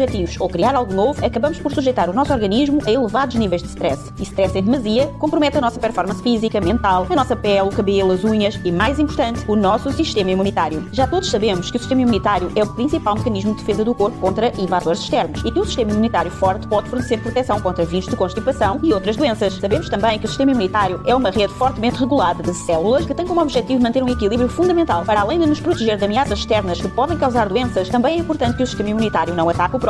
objetivos ou criar algo novo, acabamos por sujeitar o nosso organismo a elevados níveis de stress. E stress em demasia compromete a nossa performance física, mental, a nossa pele, o cabelo, as unhas e, mais importante, o nosso sistema imunitário. Já todos sabemos que o sistema imunitário é o principal mecanismo de defesa do corpo contra invasores externos e que um sistema imunitário forte pode fornecer proteção contra vírus de constipação e outras doenças. Sabemos também que o sistema imunitário é uma rede fortemente regulada de células que tem como objetivo manter um equilíbrio fundamental. Para além de nos proteger de ameaças externas que podem causar doenças, também é importante que o sistema imunitário não ataque o próprio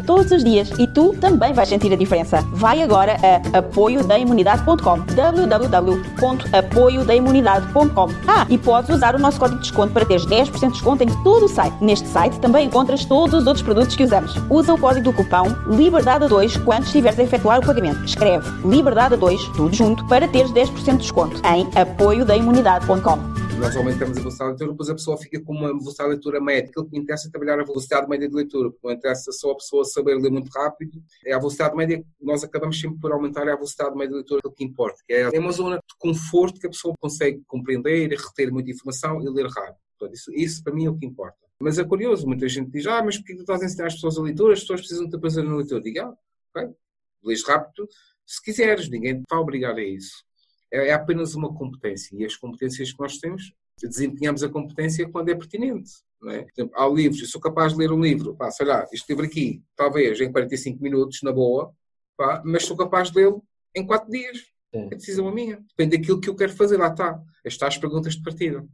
todos os dias e tu também vais sentir a diferença. Vai agora a apoiodaimunidade.com www.apoiodaimunidade.com Ah, e podes usar o nosso código de desconto para teres 10% de desconto em todo o site. Neste site também encontras todos os outros produtos que usamos. Usa o código do cupão LIBERDADE2 quando estiveres a efetuar o pagamento. Escreve LIBERDADE2, tudo junto, para teres 10% de desconto em apoiodaimunidade.com nós aumentamos a velocidade de leitura, depois a pessoa fica com uma velocidade de leitura média. Aquilo que interessa é trabalhar a velocidade média de leitura, porque não interessa só a pessoa saber ler muito rápido, é a velocidade média que nós acabamos sempre por aumentar, é a velocidade média de leitura que importa, que é, é uma zona de conforto que a pessoa consegue compreender, reter muita informação e ler rápido. Portanto, isso, isso para mim é o que importa. Mas é curioso, muita gente diz, ah, mas porquê tu estás a ensinar as pessoas a leitura? As pessoas precisam ter prazer na leitura. Diga, ah, ok, lês rápido se quiseres, ninguém te vai obrigar a isso. É, é apenas uma competência e as competências que nós temos desempenhamos a competência quando é pertinente. É? Por exemplo, há livros, eu sou capaz de ler um livro, pá, sei lá, este livro aqui, talvez em 45 minutos, na boa, pá, mas sou capaz de lê-lo em 4 dias. É decisão minha. Depende daquilo que eu quero fazer, lá está. Estas as perguntas de partida.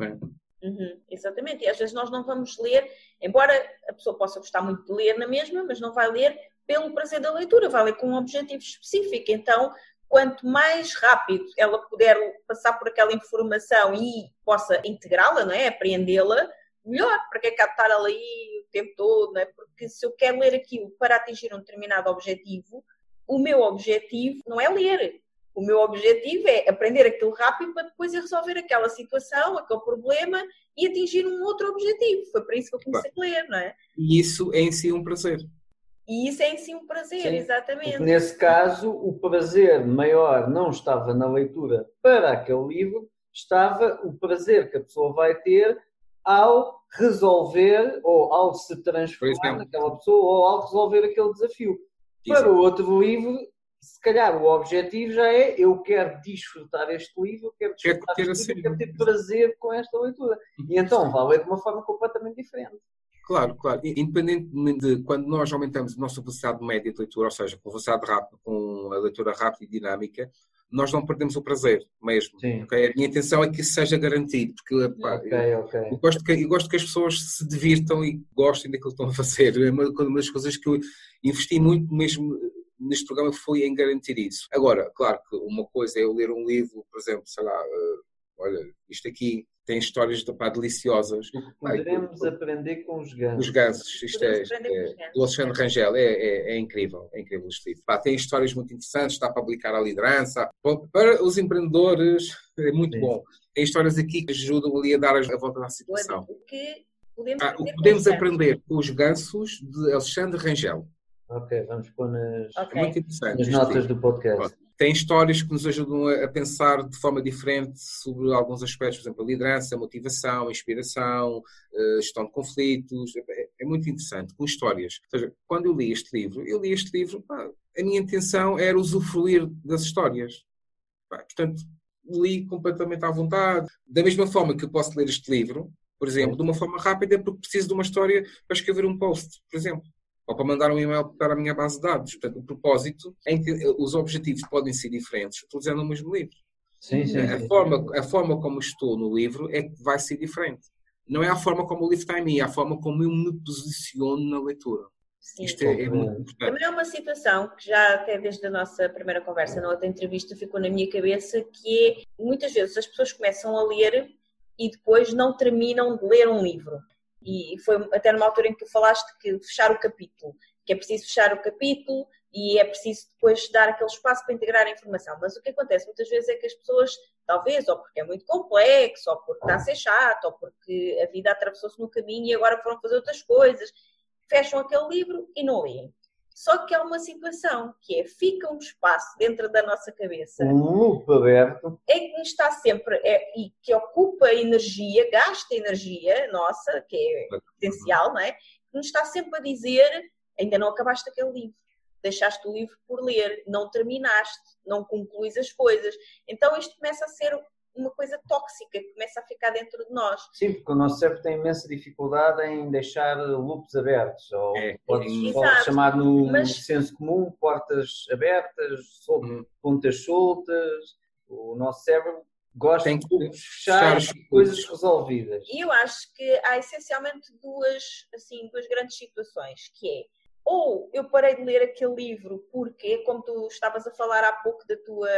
É? Uhum, exatamente, e às vezes nós não vamos ler, embora a pessoa possa gostar muito de ler na mesma, mas não vai ler pelo prazer da leitura, vai ler com um objetivo específico. Então, quanto mais rápido ela puder passar por aquela informação e possa integrá-la, não é? apreendê-la, melhor. Para que é que estar ali o tempo todo, não é? Porque se eu quero ler aquilo para atingir um determinado objetivo, o meu objetivo não é ler. O meu objetivo é aprender aquilo rápido para depois resolver aquela situação, aquele problema e atingir um outro objetivo. Foi para isso que eu comecei a ler, não é? E isso é em si um prazer. E isso é em si um prazer, Sim. exatamente. Porque nesse caso, o prazer maior não estava na leitura para aquele livro, estava o prazer que a pessoa vai ter ao resolver ou ao se transformar naquela pessoa ou ao resolver aquele desafio. Isso. Para o outro livro, se calhar o objetivo já é eu quero desfrutar este livro, quero desfrutar quero, este livro, quero ter prazer com esta leitura. E então vai ler de uma forma completamente diferente. Claro, claro. Independentemente de quando nós aumentamos a nossa velocidade média de leitura, ou seja, com velocidade rápida, com a leitura rápida e dinâmica, nós não perdemos o prazer mesmo. Okay? A minha intenção é que isso seja garantido, porque pá, okay, eu, okay. Eu, gosto que, eu gosto que as pessoas se divirtam e gostem daquilo que estão a fazer. É uma, uma das coisas que eu investi muito mesmo neste programa foi em garantir isso. Agora, claro que uma coisa é eu ler um livro, por exemplo, sei lá, uh, olha, isto aqui tem histórias pá, deliciosas. Poderemos Ai, aprender com os gansos. Os gansos, isto é, é, do Alexandre Rangel, é, é, é, incrível, é incrível este livro. Pá, tem histórias muito interessantes, está para aplicar a liderança. Para os empreendedores é muito Sim. bom. Tem histórias aqui que ajudam ali a dar a volta à situação. O que podemos, ah, podemos aprender com os gansos de Alexandre Rangel. Ok, vamos pôr nas, Ok. É muito interessante. nas notas livro. do podcast. Tem histórias que nos ajudam a, pensar de forma diferente sobre alguns aspectos, por exemplo, a liderança, a motivação, a inspiração, a gestão de conflitos. É, é muito interessante, com histórias. Ou seja, quando eu li este livro, eu li este livro, pá, a minha intenção era usufruir das histórias. Pá, portanto, li completamente à vontade. Da mesma forma que eu posso ler este livro, por exemplo, de uma forma rápida, porque preciso de uma história para escrever um post, por exemplo. Ou para mandar um e-mail para a minha base de dados. Portanto, o propósito, em que os objetivos podem ser diferentes, estou dizendo no mesmo livro. Sim, sim. A sim. forma, a forma como estou no livro é que vai ser diferente. Não é a forma como o livro está em mim, é a forma como eu me posiciono na leitura. Sim. Isto é, é muito importante. Também é uma situação que já até desde a nossa primeira conversa na outra entrevista ficou na minha cabeça que é muitas vezes as pessoas começam a ler e depois não terminam de ler um livro. E foi até numa altura em que tu falaste que fechar o capítulo, que é preciso fechar o capítulo e é preciso depois dar aquele espaço para integrar a informação. Mas o que acontece muitas vezes é que as pessoas, talvez, ou porque é muito complexo, ou porque está a ser chato, ou porque a vida atravessou-se no caminho e agora foram fazer outras coisas, fecham aquele livro e não leem. Só que há uma situação que é, fica um espaço dentro da nossa cabeça Um loop aberto. é que nos está sempre é, e que ocupa energia, gasta energia nossa, que é potencial, não é? Que nos está sempre a dizer ainda não acabaste aquele livro, deixaste o livro por ler, não terminaste, não concluís as coisas. Então isto começa a ser uma coisa tóxica que começa a ficar dentro de nós. Sim, porque o nosso cérebro tem imensa dificuldade em deixar loops abertos, ou É, pode, é, pode chamar no Mas- senso comum portas abertas, sol- Hum. pontas soltas. O nosso cérebro gosta Tem de que fechados, fechar coisas resolvidas. E eu acho que há essencialmente duas, assim, duas grandes situações, que é ou eu parei de ler aquele livro porque, como tu estavas a falar há pouco da tua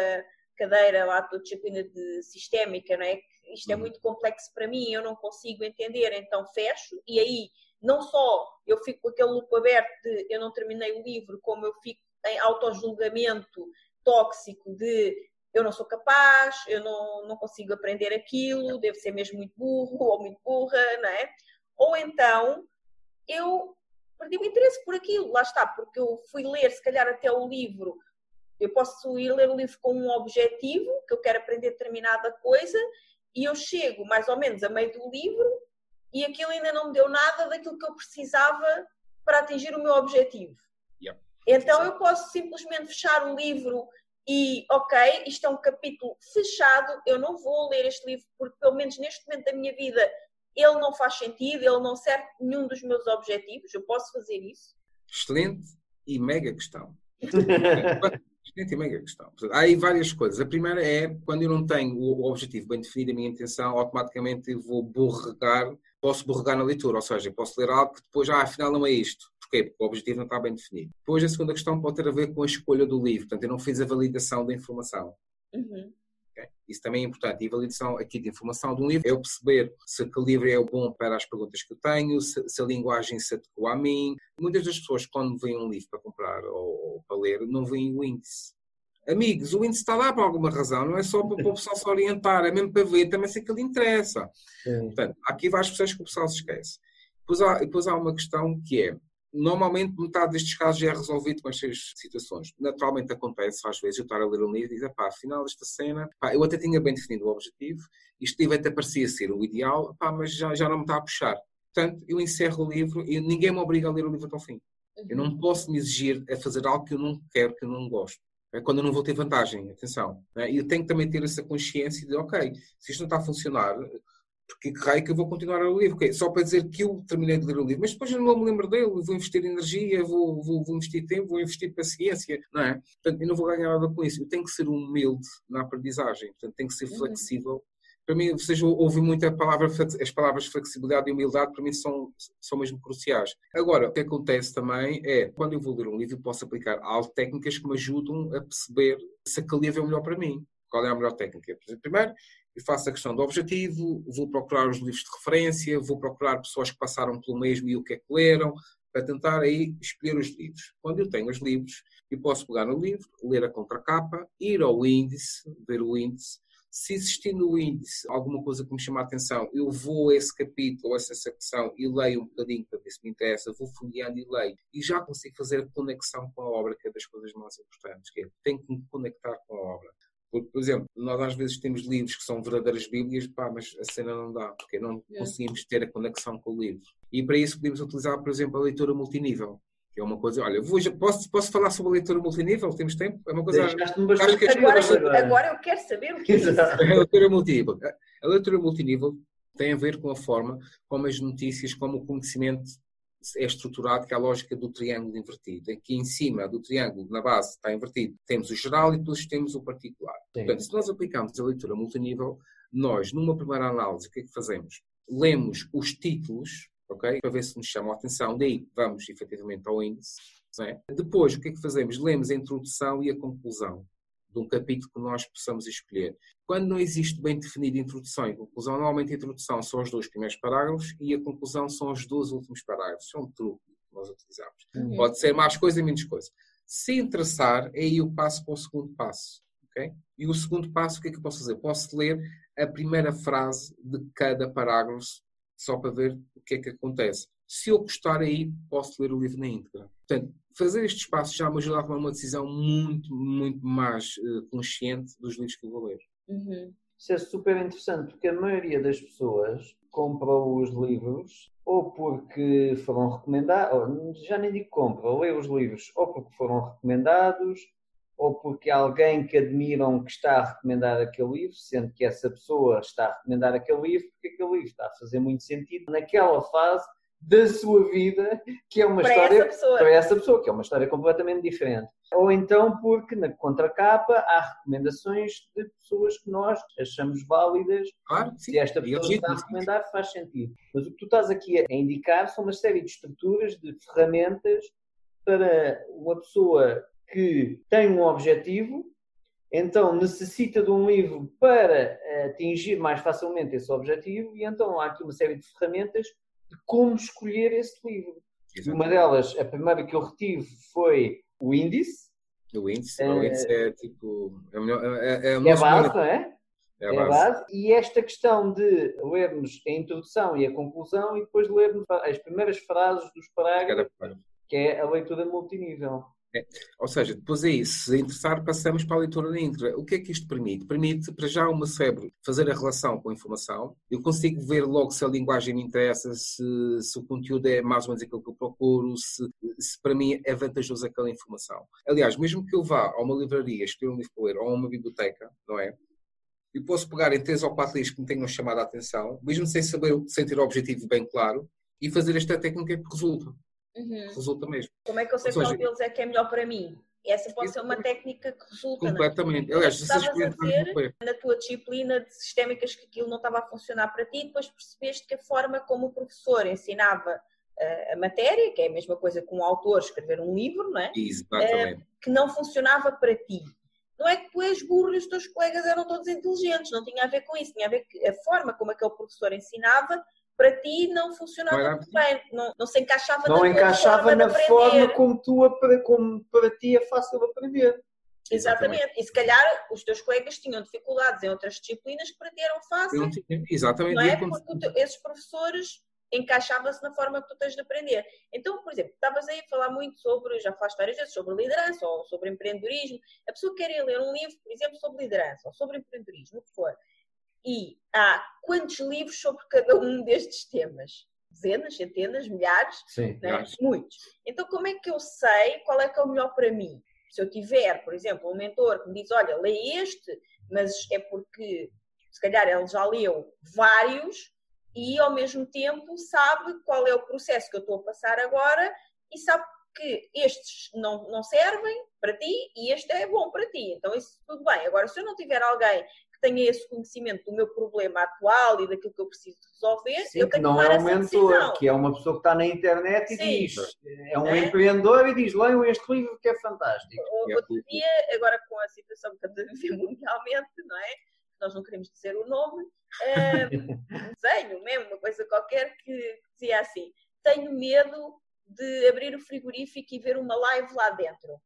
cadeira lá, da disciplina de sistémica, não é? Que isto é Uhum. muito complexo para mim, eu não consigo entender, então fecho, e aí não só eu fico com aquele loop aberto de eu não terminei o livro, como eu fico em autojulgamento tóxico de eu não sou capaz, eu não, não consigo aprender aquilo, devo ser mesmo muito burro ou muito burra, não é? Ou então eu perdi o interesse por aquilo, lá está, porque eu fui ler, se calhar, até o livro. Eu posso ir ler o livro com um objetivo, que eu quero aprender determinada coisa, e eu chego mais ou menos a meio do livro e aquilo ainda não me deu nada daquilo que eu precisava para atingir o meu objetivo. Yep. Então eu posso simplesmente fechar o livro e, ok, isto é um capítulo fechado, eu não vou ler este livro porque, pelo menos neste momento da minha vida, ele não faz sentido, ele não serve nenhum dos meus objetivos, eu posso fazer isso. Excelente e mega questão. <laughs> Excelente e mega questão. Há aí várias coisas. A primeira é, quando eu não tenho o objetivo bem definido, a minha intenção, automaticamente eu vou borregar, posso borregar na leitura, ou seja, posso ler algo que depois, ah, afinal não é isto. Porquê? Porque o objetivo não está bem definido. Depois, a segunda questão pode ter a ver com a escolha do livro. Portanto, eu não fiz a validação da informação. Uhum. Isso também é importante. E a validação aqui de informação de um livro é eu perceber se aquele livro é bom para as perguntas que eu tenho, se, se a linguagem se adequa a mim. Muitas das pessoas, quando veem um livro para comprar ou, ou para ler, não veem o índice. Amigos, o índice está lá por alguma razão, não é só para, para o pessoal se orientar, é mesmo para ver também se aquilo interessa. Sim. Portanto, há aqui várias pessoas que o pessoal se esquece. Depois há, depois há uma questão que é, normalmente metade destes casos já é resolvido com estas situações. Naturalmente acontece às vezes eu estar a ler um livro e dizer, pá, afinal esta cena, pá, eu até tinha bem definido o objetivo, livro até parecia ser o ideal, pá, mas já, já não me está a puxar. Portanto, eu encerro o livro e ninguém me obriga a ler o livro até ao fim. Eu não posso me exigir a fazer algo que eu não quero, que eu não gosto. É quando eu não vou ter vantagem, atenção. E eu tenho que também ter essa consciência de, ok, se isto não está a funcionar, porque que raio que eu vou continuar a ler o livro? Ok, Só para dizer que eu terminei de ler o livro, mas depois eu não me lembro dele, vou investir energia, vou, vou, vou investir tempo, vou investir paciência, não é? Portanto, eu não vou ganhar nada com isso. Eu tenho que ser humilde na aprendizagem, portanto, tenho que ser Uhum. flexível. Para mim, vocês ouvem muito a palavra, as palavras flexibilidade e humildade, para mim são, são mesmo cruciais. Agora, o que acontece também é, quando eu vou ler um livro, eu posso aplicar algo técnicas que me ajudam a perceber se aquele livro é o melhor para mim. Qual é a melhor técnica? Primeiro, eu faço a questão do objetivo, vou procurar os livros de referência, vou procurar pessoas que passaram pelo mesmo e o que é que leram, para tentar aí escolher os livros. Quando eu tenho os livros, eu posso pegar no livro, ler a contracapa, ir ao índice, ver o índice, Se existir no índice alguma coisa que me chama a atenção, eu vou a esse capítulo, a essa secção e leio um bocadinho para ver se me interessa, vou folheando e leio. E já consigo fazer a conexão com a obra, que é das coisas mais importantes, que é tenho que me conectar com a obra. Porque, por exemplo, nós às vezes temos livros que são verdadeiras bíblias, pá, mas a cena não dá, porque não é. conseguimos ter a conexão com o livro. E para isso podemos utilizar, por exemplo, a leitura multinível que é uma coisa, olha, vou, posso, posso falar sobre a leitura multinível? Temos tempo? É uma coisa. Bastante agora, agora, agora eu quero saber o que é isso. A leitura multinível. A leitura multinível tem a ver com a forma como as notícias, como o conhecimento é estruturado, que é a lógica do triângulo invertido. Aqui em cima do triângulo, na base, está invertido, temos o geral e depois temos o particular. Sim. Portanto, se nós aplicamos a leitura multinível, nós, numa primeira análise, o que é que fazemos? Lemos os títulos ok? Para ver se nos chamam a atenção. Daí vamos efetivamente ao índice. É? Depois, o que é que fazemos? Lemos a introdução e a conclusão de um capítulo que nós possamos escolher. Quando não existe bem definida introdução e conclusão, normalmente a introdução são os dois primeiros parágrafos e a conclusão são os dois últimos parágrafos. Isso é um truque que nós utilizamos. Uhum. Pode ser mais coisa e menos coisa. Se interessar, aí eu passo para o segundo passo. Okay? E o segundo passo, o que é que eu posso fazer? Posso ler a primeira frase de cada parágrafo só para ver o que é que acontece. Se eu gostar aí, posso ler o livro na íntegra. Portanto, fazer estes passos já me ajuda a tomar uma decisão muito, muito mais uh, consciente dos livros que eu vou ler. Uhum. Isso é super interessante, porque a maioria das pessoas compra os livros ou porque foram recomendados, já nem digo compra, lê os livros ou porque foram recomendados ou porque alguém que admiram que está a recomendar aquele livro, sendo que essa pessoa está a recomendar aquele livro, porque aquele livro está a fazer muito sentido naquela fase da sua vida, que é uma para história essa para essa pessoa, que é uma história completamente diferente. Ou então porque na contracapa há recomendações de pessoas que nós achamos válidas. Claro, sim. Se esta pessoa está a recomendar, faz sentido. Mas o que tu estás aqui a indicar são uma série de estruturas, de ferramentas para uma pessoa que tem um objetivo, então necessita de um livro para atingir mais facilmente esse objetivo, e então há aqui uma série de ferramentas de como escolher esse livro. Exatamente. Uma delas, a primeira que eu retive foi o índice. O índice, o índice é tipo. É, é, é, é a base, não é? É a, é a base. E esta questão de lermos a introdução e a conclusão e depois lermos as primeiras frases dos parágrafos, que é a leitura multinível. É. Ou seja, depois aí, se interessar, passamos para a leitura na íntegra. O que é que isto permite? Permite, para já, o meu cérebro fazer a relação com a informação. Eu consigo ver logo se a linguagem me interessa, se, se o conteúdo é mais ou menos aquilo que eu procuro, se, se para mim é vantajoso aquela informação. Aliás, mesmo que eu vá a uma livraria, escolher um livro para ler, ou a uma biblioteca, não é? Eu posso pegar em três ou quatro livros que me tenham chamado a atenção, mesmo sem saber, sem ter o objetivo bem claro, e fazer esta técnica que resulta. Uhum. Resulta mesmo. Como é que eu sei seja, qual deles é que é melhor para mim? Essa pode ser uma técnica que resulta. É? Completamente. Aliás, se estavas a ver na tua disciplina de sistémicas que aquilo não estava a funcionar para ti, depois percebeste que a forma como o professor ensinava uh, a matéria, que é a mesma coisa que um autor escrever um livro, não é? Exatamente. Uh, que não funcionava para ti. Não é que tu és burro e os teus colegas eram todos inteligentes, não tinha a ver com isso, tinha a ver que a forma como aquele professor ensinava para ti não funcionava muito bem, não, não se encaixava não na encaixava forma na forma como tu como para ti é fácil aprender. Exatamente. Exatamente. E se calhar os teus colegas tinham dificuldades em outras disciplinas que para ti eram fáceis. Exatamente. Não é? Porque esses professores encaixavam-se na forma que tu tens de aprender. Então, por exemplo, estavas aí a falar muito sobre, já falaste várias vezes, sobre liderança ou sobre empreendedorismo. A pessoa quer ler um livro, por exemplo, sobre liderança ou sobre empreendedorismo, o que for. E há quantos livros sobre cada um destes temas? Dezenas, centenas, milhares? Sim, né? Muitos. Então, como é que eu sei qual é que é o melhor para mim? Se eu tiver, por exemplo, um mentor que me diz: Olha, lê este, mas é porque se calhar ele já leu vários e ao mesmo tempo sabe qual é o processo que eu estou a passar agora e sabe que estes não, não servem para ti e este é bom para ti. Então, isso tudo bem. Agora, se eu não tiver alguém tenha esse conhecimento do meu problema atual e daquilo que eu preciso resolver, Sim, eu tenho que não é um mentor, que é uma pessoa que está na internet e Sim. diz, é um é? empreendedor e diz, leiam este livro que é fantástico. Outro dia, agora com a situação que estamos a viver <laughs> mundialmente, não é? Nós não queremos dizer o nome, <laughs> um desenho mesmo, uma coisa qualquer que dizia assim, tenho medo de abrir o frigorífico e ver uma live lá dentro.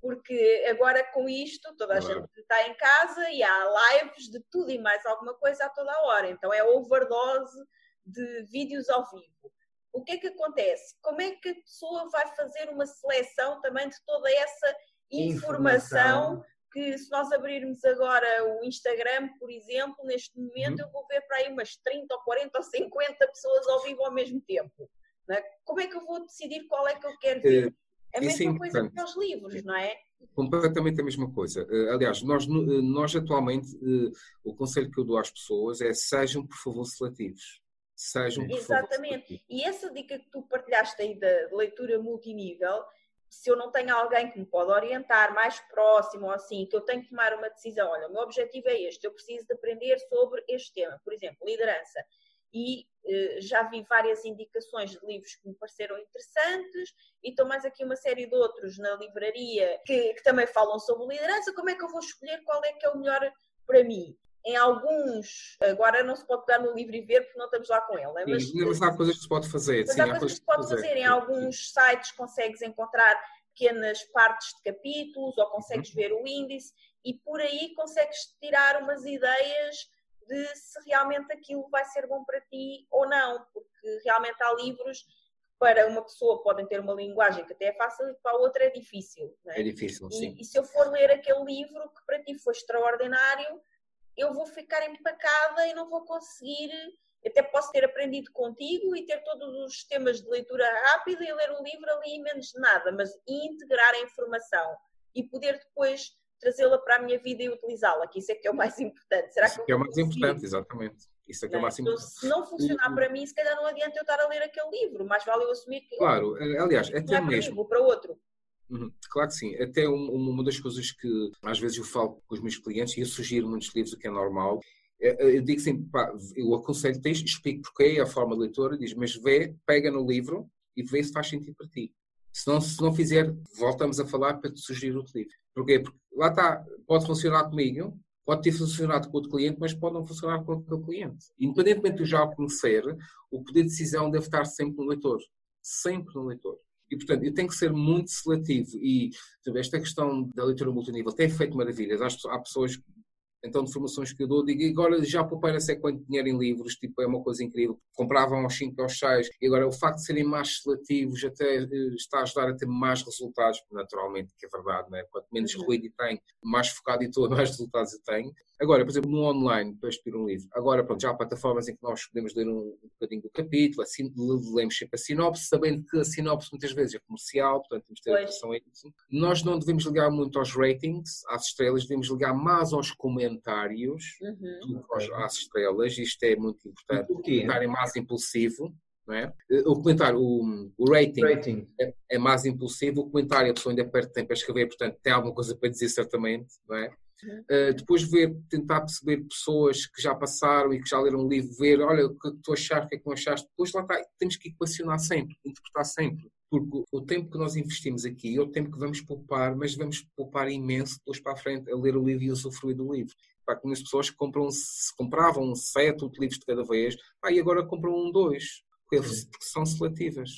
Porque agora com isto toda a claro. gente está em casa e há lives de tudo e mais alguma coisa a toda a hora, então é overdose de vídeos ao vivo. O que é que acontece? Como é que a pessoa vai fazer uma seleção também de toda essa informação, informação que se nós abrirmos agora o Instagram, por exemplo, neste momento uhum. eu vou ver para aí umas 30 ou 40 ou 50 pessoas ao vivo ao mesmo tempo. É? Como é que eu vou decidir qual é que eu quero ver? É a é mesma é coisa que os livros, não é? Completamente a mesma coisa. Eh, aliás, nós, eh, nós atualmente, eh, o conselho que eu dou às pessoas é sejam, por favor, seletivos. Sejam, por Exatamente. Favor, e essa dica que tu partilhaste aí da leitura multinível, se eu não tenho alguém que me pode orientar mais próximo ou assim, que eu tenho que tomar uma decisão, olha, o meu objetivo é este, eu preciso de aprender sobre este tema, por exemplo, liderança. E eh, já vi várias indicações de livros que me pareceram interessantes e estou mais aqui uma série de outros na livraria que, que também falam sobre liderança. Como é que eu vou escolher qual é que é o melhor para mim? em alguns, agora não se pode pegar no livro e ver porque não estamos lá com ele. Né? Mas, sim, mas há coisas que se pode fazer. Mas sim, há coisas que se pode fazer. fazer. Em alguns sites consegues encontrar pequenas partes de capítulos ou consegues uhum. ver o índice e por aí consegues tirar umas ideias de se realmente aquilo vai ser bom para ti ou não, porque realmente há livros que para uma pessoa podem ter uma linguagem que até é fácil e para a outra é difícil. É? é? difícil, sim. E, e se eu for ler aquele livro que para ti foi extraordinário, eu vou ficar empacada e não vou conseguir. Até posso ter aprendido contigo e ter todos os sistemas de leitura rápida e ler o livro ali menos de nada, mas integrar a informação e poder depois trazê-la para a minha vida e utilizá-la, que isso é que é o mais importante. Será isso que, que é o mais importante, exatamente. Isso é que é o mais então, importante. se não funcionar para mim, se calhar não adianta eu estar a ler aquele livro, mais vale eu assumir que. Claro, eh, aliás, até é mesmo. Para outro. Uhum. Claro que sim. Até uma das coisas que às vezes eu falo com os meus clientes, e eu sugiro muitos livros, o que é normal, é, é, eu digo sempre, pá, eu aconselho texto, explico porque é a forma de leitura, diz, mas vê, pega no livro e vê se faz sentido para ti. Se não, se não fizer, voltamos a falar para te sugerir outro livro. Porquê? Porque lá está, pode funcionar comigo, pode ter funcionado com outro cliente, mas pode não funcionar com outro cliente. Independentemente de já o conhecer, o poder de decisão deve estar sempre no leitor. Sempre no leitor. E, portanto, eu tenho que ser muito seletivo. E esta questão da leitura multinível tem feito maravilhas. Há pessoas então de formações que eu dou, digo, agora já poupei não sei quanto dinheiro em livros, tipo, é uma coisa incrível. Compravam aos 5 aos 6, e agora o facto de serem mais seletivos até eh, está a ajudar a ter mais resultados, naturalmente, que é verdade, né? quanto menos uhum. ruído tem, mais focado e todo, mais <laughs> resultados eu tenho. Agora, por exemplo, no online, para expor um livro, agora pronto, já há plataformas em que nós podemos ler um, um bocadinho do capítulo, assim, lemos sempre a sinopse, sabendo que a sinopse muitas vezes é comercial, portanto temos que ter atenção a isso. Nós não devemos ligar muito aos ratings, às estrelas, devemos ligar mais aos comentários uhum. do que às estrelas, isto é muito importante. O comentário é mais impulsivo, não é? O comentário, o, o rating, rating. É, é, mais impulsivo, o comentário a pessoa ainda perde tempo a escrever, portanto tem alguma coisa para dizer certamente, não é? Uh, depois ver, tentar perceber pessoas que já passaram e que já leram o livro, ver, olha, o que tu achaste, o que é que não achaste. Depois lá está, temos que equacionar sempre, interpretar sempre. Porque o tempo que nós investimos aqui é o tempo que vamos poupar, mas vamos poupar imenso depois para a frente a ler o livro e usufruir do livro. Pá, conheço pessoas que compram, compravam sete, oito livros de cada vez, pá, e agora compram um, dois, porque são seletivas.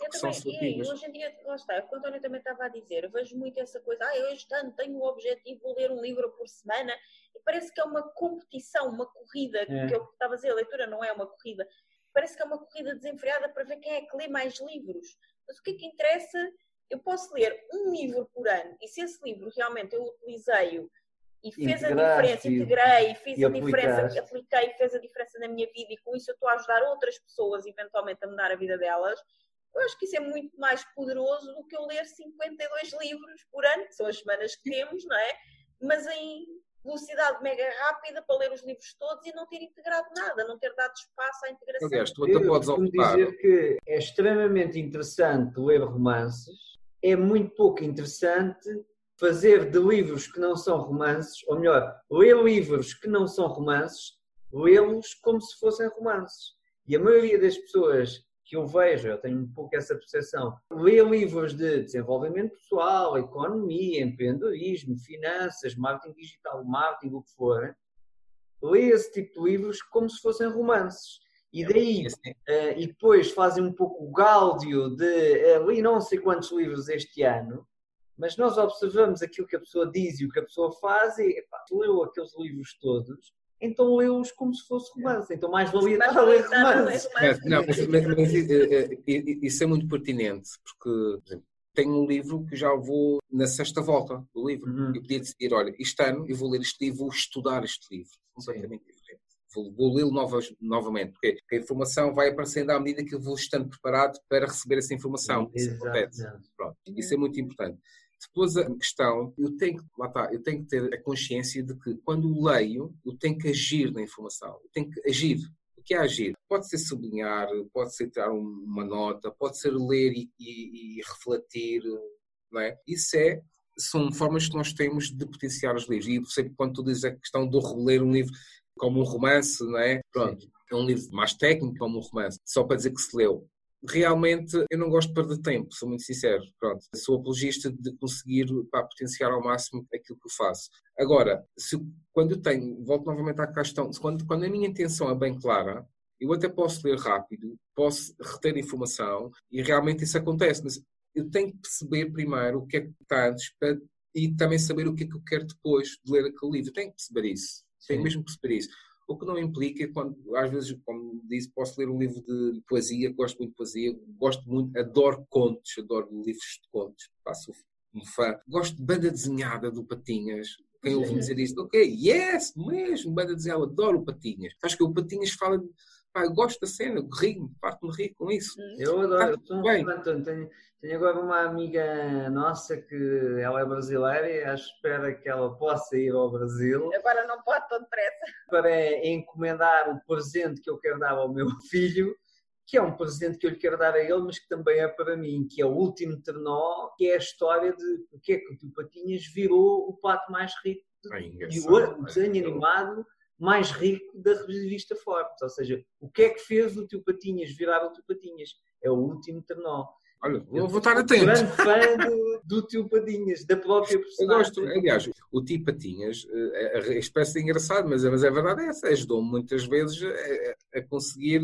Eu também, e hoje em dia, lá está, é o que o António também estava a dizer, eu vejo muito essa coisa, ah, eu este ano tenho o objetivo de ler um livro por semana, e parece que é uma competição, uma corrida, é. que eu estava a dizer, a leitura não é uma corrida, parece que é uma corrida desenfreada para ver quem é que lê mais livros. Mas o que é que interessa? Eu posso ler um livro por ano, e se esse livro realmente eu utilizei-o e fez a diferença, integrei, fiz e a diferença, apliquei, fez a diferença na minha vida e com isso eu estou a ajudar outras pessoas eventualmente a mudar a vida delas, eu acho que isso é muito mais poderoso do que eu ler 52 livros por ano, que são as semanas que temos, não é? Mas em velocidade mega rápida para ler os livros todos e não ter integrado nada, não ter dado espaço à integração. Aliás, tu até podes optar. dizer que é extremamente interessante ler romances, é muito pouco interessante fazer de livros que não são romances, ou melhor, ler livros que não são romances, lê-los como se fossem romances. E a maioria das pessoas que eu vejo, eu tenho um pouco essa percepção. Lê livros de desenvolvimento pessoal, economia, empreendedorismo, finanças, marketing digital, marketing, o que for. Lê esse tipo de livros como se fossem romances. E daí, uh, e depois fazem um pouco o gáudio de uh, li não sei quantos livros este ano, Mas nós observamos aquilo que a pessoa diz e o que a pessoa faz e epá, leu aqueles livros todos, então leu-os como se fosse romance. Então mais valia estar a ler romance. Não, mas, mas, mas, eh, eh, isso é muito pertinente, porque, por exemplo, tenho um livro que já vou na sexta volta do livro. Uhum. Eu podia decidir, olha, este ano eu vou ler este livro, vou estudar este livro. Completamente Sim. diferente. Vou, vou lê-lo novamente, porque a informação vai aparecendo à medida que eu vou estando preparado para receber essa informação. Isso acontece. Pronto. Isso é muito importante. Depois a questão, eu tenho que, lá está, eu tenho que ter a consciência de que quando leio, eu tenho que agir na informação, eu tenho que agir. O que é agir? Pode ser sublinhar, pode ser tirar uma nota, pode ser ler e, e, e refletir, não é? Isso é, são formas que nós temos de potenciar os livros. E sempre quando tu dizes a questão de reler um livro como um romance, não é? Pronto, Sim. é um livro mais técnico como um romance, só para dizer que se leu realmente eu não gosto de perder tempo, sou muito sincero. Pronto, sou apologista de conseguir para potenciar ao máximo aquilo que eu faço. Agora, se, quando eu tenho, volto novamente à questão, quando, quando a minha intenção é bem clara, eu até posso ler rápido, posso reter informação e realmente isso acontece, mas eu tenho que perceber primeiro o que é que está antes para, e também saber o que é que eu quero depois de ler aquele livro. Eu tenho que perceber isso. Tenho Sim. mesmo que perceber isso. O que não implica, quando, às vezes, como disse, posso ler um livro de poesia, gosto muito de poesia, gosto muito, adoro contos, adoro livros de contos, passo um fã. Gosto de banda desenhada do Patinhas, quem ouve dizer isto, ok, yes, mesmo, banda desenhada, adoro o Patinhas. Acho que o Patinhas fala de Pá, gosto da cena, rio-me, parto-me rir com isso. Eu adoro, tá eu bem. Tenho, tenho agora uma amiga nossa que ela é brasileira e à espera que ela possa ir ao Brasil. Agora não pode tão depressa. Para encomendar o presente que eu quero dar ao meu <laughs> filho, que é um presente que eu lhe quero dar a ele, mas que também é para mim, que é o último trenó, que é a história de o que é que o Tio Patinhas virou o pato mais rico. e o desenho animado mais rico da revista Forbes. Ou seja, o que é que fez o Tio Patinhas virar o Tio Patinhas? É o último trenó. Olha, vou, vou estar atento. grande fã do, do Tio Patinhas, da própria personagem. Eu gosto, aliás, o Tio Patinhas, eh, a, a, espécie de engraçado, mas, mas a verdade é essa, ajudou-me muitas vezes a, a conseguir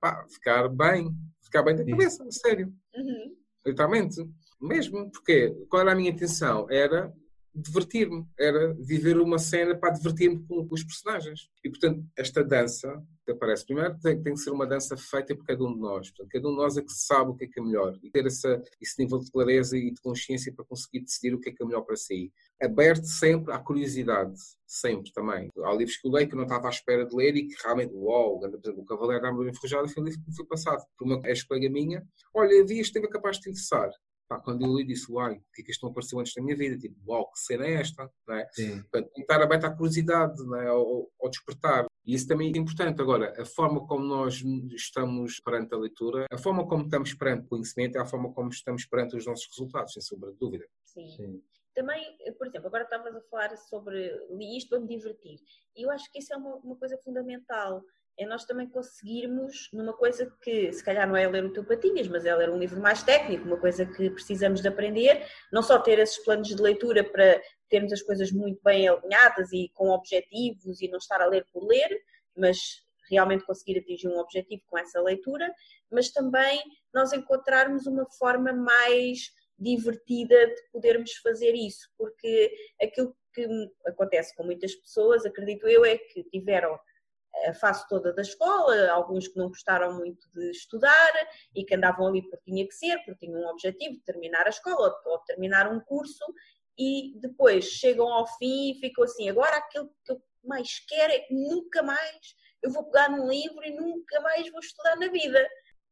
pá, ficar bem, ficar bem da cabeça, Sim. sério. Uhum. Literalmente. Mesmo, porque qual era a minha intenção? Era divertir-me, era viver uma cena para divertir-me com, com, os personagens. E, portanto, esta dança, que aparece primeiro, tem, tem, que ser uma dança feita por cada um de nós. Portanto, cada um de nós é que sabe o que é que é melhor e ter essa, esse nível de clareza e de consciência para conseguir decidir o que é que é melhor para si. Aberto sempre à curiosidade, sempre também. Há livros que eu leio que eu não estava à espera de ler e que realmente, uau, por exemplo, O Cavaleiro da Armadura Enferrujada foi um livro que me foi passado por uma ex-colega minha. Olha, vi este esteve capaz de te interessar. Pá, quando eu li, disse, uai, o que é que isto não apareceu antes da minha vida? Tipo, uau, que cena é esta? Não é? Portanto, estar aberto à curiosidade, não é? ao, ao despertar. E isso também é importante. Agora, a forma como nós estamos perante a leitura, a forma como estamos perante o conhecimento é a forma como estamos perante os nossos resultados, sem sombra de dúvida. Sim. Sim. Também, por exemplo, agora estavas a falar sobre li isto para me divertir. E eu acho que isso é uma, uma coisa fundamental é nós também conseguirmos numa coisa que se calhar não é ler o teu patinhas, mas é ler um livro mais técnico, uma coisa que precisamos de aprender, não só ter esses planos de leitura para termos as coisas muito bem alinhadas e com objetivos e não estar a ler por ler, mas realmente conseguir atingir um objetivo com essa leitura, mas também nós encontrarmos uma forma mais divertida de podermos fazer isso, porque aquilo que acontece com muitas pessoas, acredito eu, é que tiveram a fase toda da escola, alguns que não gostaram muito de estudar e que andavam ali porque tinha que ser, porque tinham um objetivo de terminar a escola ou terminar um curso e depois chegam ao fim e ficam assim, agora aquilo que eu mais quero é que nunca mais eu vou pegar num livro e nunca mais vou estudar na vida.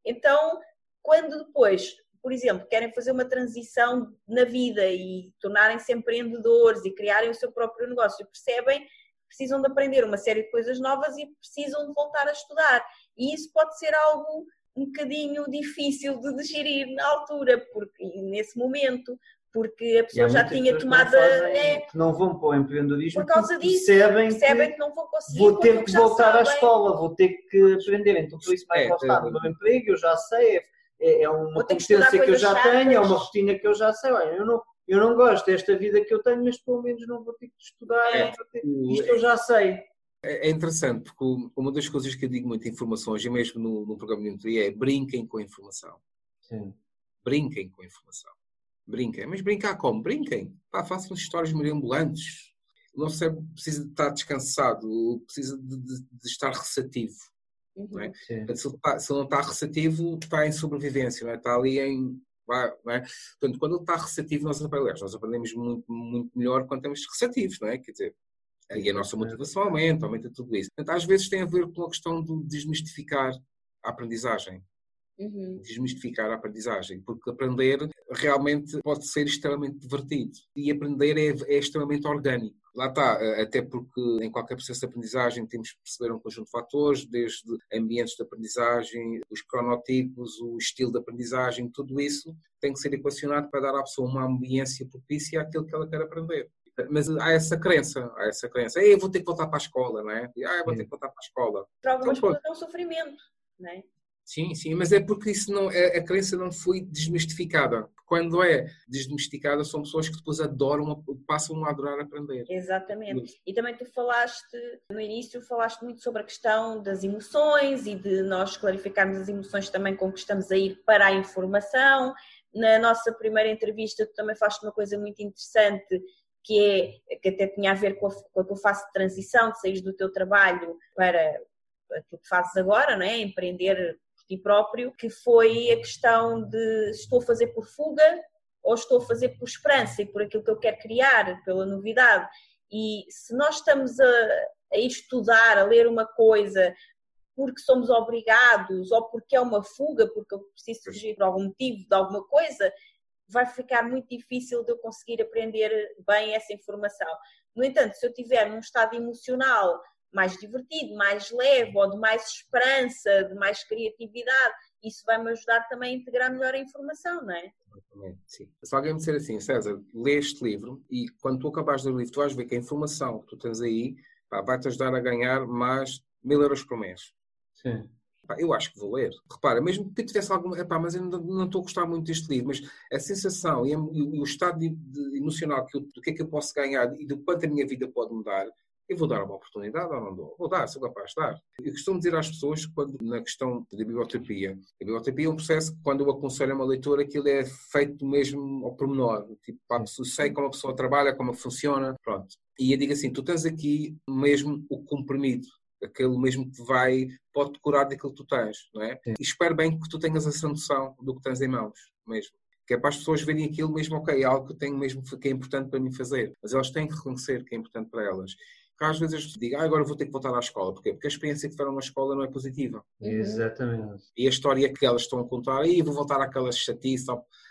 Então, quando depois, por exemplo, querem fazer uma transição na vida e tornarem-se empreendedores e criarem o seu próprio negócio, percebem precisam de aprender uma série de coisas novas e precisam de voltar a estudar. E isso pode ser algo um bocadinho difícil de digerir na altura, porque nesse momento, porque a pessoa já tinha tomado. É, que não vão para o empreendedorismo por causa disso, percebem, percebem que, que, não vão conseguir. Vou ter que voltar à escola, vou ter que aprender. Então, por isso, vai é, estar no meu emprego, eu já sei, é, é uma competência que, que eu já chatas. tenho, é uma rotina que eu já sei. Olha, eu não, eu não gosto desta vida que eu tenho, mas pelo menos não vou ter que estudar. É, Isto eu já sei. É, é interessante, porque uma das coisas que eu digo muito em informações, e mesmo no, no programa de mentoria, é brinquem com a informação. Sim. Brinquem com a informação. Brinquem. Mas brincar como? Brinquem. Pá, façam histórias mirabolantes. O nosso cérebro precisa de estar descansado, precisa de, de, de estar receptivo. Uhum. Não é? se, ele está, se ele não está receptivo, está em sobrevivência, não é? está ali em. Vai, é? Portanto, quando ele está receptivo, nós aprendemos. Nós aprendemos muito, muito melhor quando estamos receptivos, não é? Quer dizer, aí a nossa motivação aumenta, aumenta tudo isso. Portanto, às vezes tem a ver com a questão de desmistificar a aprendizagem. Uhum. Desmistificar a aprendizagem, porque aprender realmente pode ser extremamente divertido e aprender é, é extremamente orgânico. Lá está, eh, até porque em qualquer processo de aprendizagem temos que perceber um conjunto de fatores, desde ambientes de aprendizagem, os cronotipos, o estilo de aprendizagem, tudo isso tem que ser equacionado para dar à pessoa uma ambiência propícia àquilo que ela quer aprender. Mas há essa crença, há essa crença. eu vou ter que voltar para a escola, não é? Ah, eu vou ter que voltar para a escola. Para algumas então, pessoas é um sofrimento, não é? Sim, sim, mas é porque isso não, a, a crença não foi desmistificada. Quando é desmistificada, são pessoas que depois adoram, passam a adorar aprender. Exatamente. E também tu falaste, no início, falaste muito sobre a questão das emoções e de nós clarificarmos as emoções também com que estamos a ir para a informação. Na nossa primeira entrevista, tu também falaste uma coisa muito interessante que é que até tinha a ver com a, com a tua fase de transição, de sair do teu trabalho para aquilo que fazes agora, não é? Empreender ti próprio, que foi a questão de estou a fazer por fuga ou estou a fazer por esperança e por aquilo que eu quero criar, pela novidade. E se nós estamos a, a estudar, a ler uma coisa porque somos obrigados ou porque é uma fuga, porque eu preciso fugir por algum motivo de alguma coisa, vai ficar muito difícil de eu conseguir aprender bem essa informação. No entanto, se eu estiver num estado emocional mais divertido, mais leve, ou de mais esperança, de mais criatividade. Isso vai-me ajudar também a integrar melhor a informação, não é? Sim. Se alguém me disser assim, César, lê este livro e quando tu acabares de ler o livro, tu vais ver que a informação que tu tens aí vai-te ajudar a ganhar mais mil euros por mês. Sim. Pá, eu acho que vou ler. Repara, mesmo que tivesse alguma. Epá, mas eu não, não, estou a gostar muito deste livro, mas a sensação e, a, e o estado de, de, emocional que eu, do que é que eu posso ganhar e do quanto a minha vida pode mudar, eu vou dar uma oportunidade ou não dou? Vou dar, sou capaz de dar. Eu costumo dizer às pessoas, quando, na questão da biblioterapia, a biblioterapia é um processo que, quando eu aconselho uma leitura, aquilo é feito mesmo ao pormenor. Tipo, pessoa, sei como a pessoa trabalha, como funciona, pronto. E eu digo assim, tu tens aqui mesmo o comprimido, aquele mesmo que vai, pode curar daquilo que tu tens, não é? Sim. E espero bem que tu tenhas essa noção do que tens em mãos, mesmo que é para as pessoas verem aquilo mesmo, ok, é algo que tenho mesmo que é importante para mim fazer, mas elas têm que reconhecer que é importante para elas que às vezes digo, ah, agora vou ter que voltar à escola. Porquê? Porque a experiência que tiveram na escola não é positiva. Exatamente. E a história que elas estão a contar, aí vou voltar àquela chatice,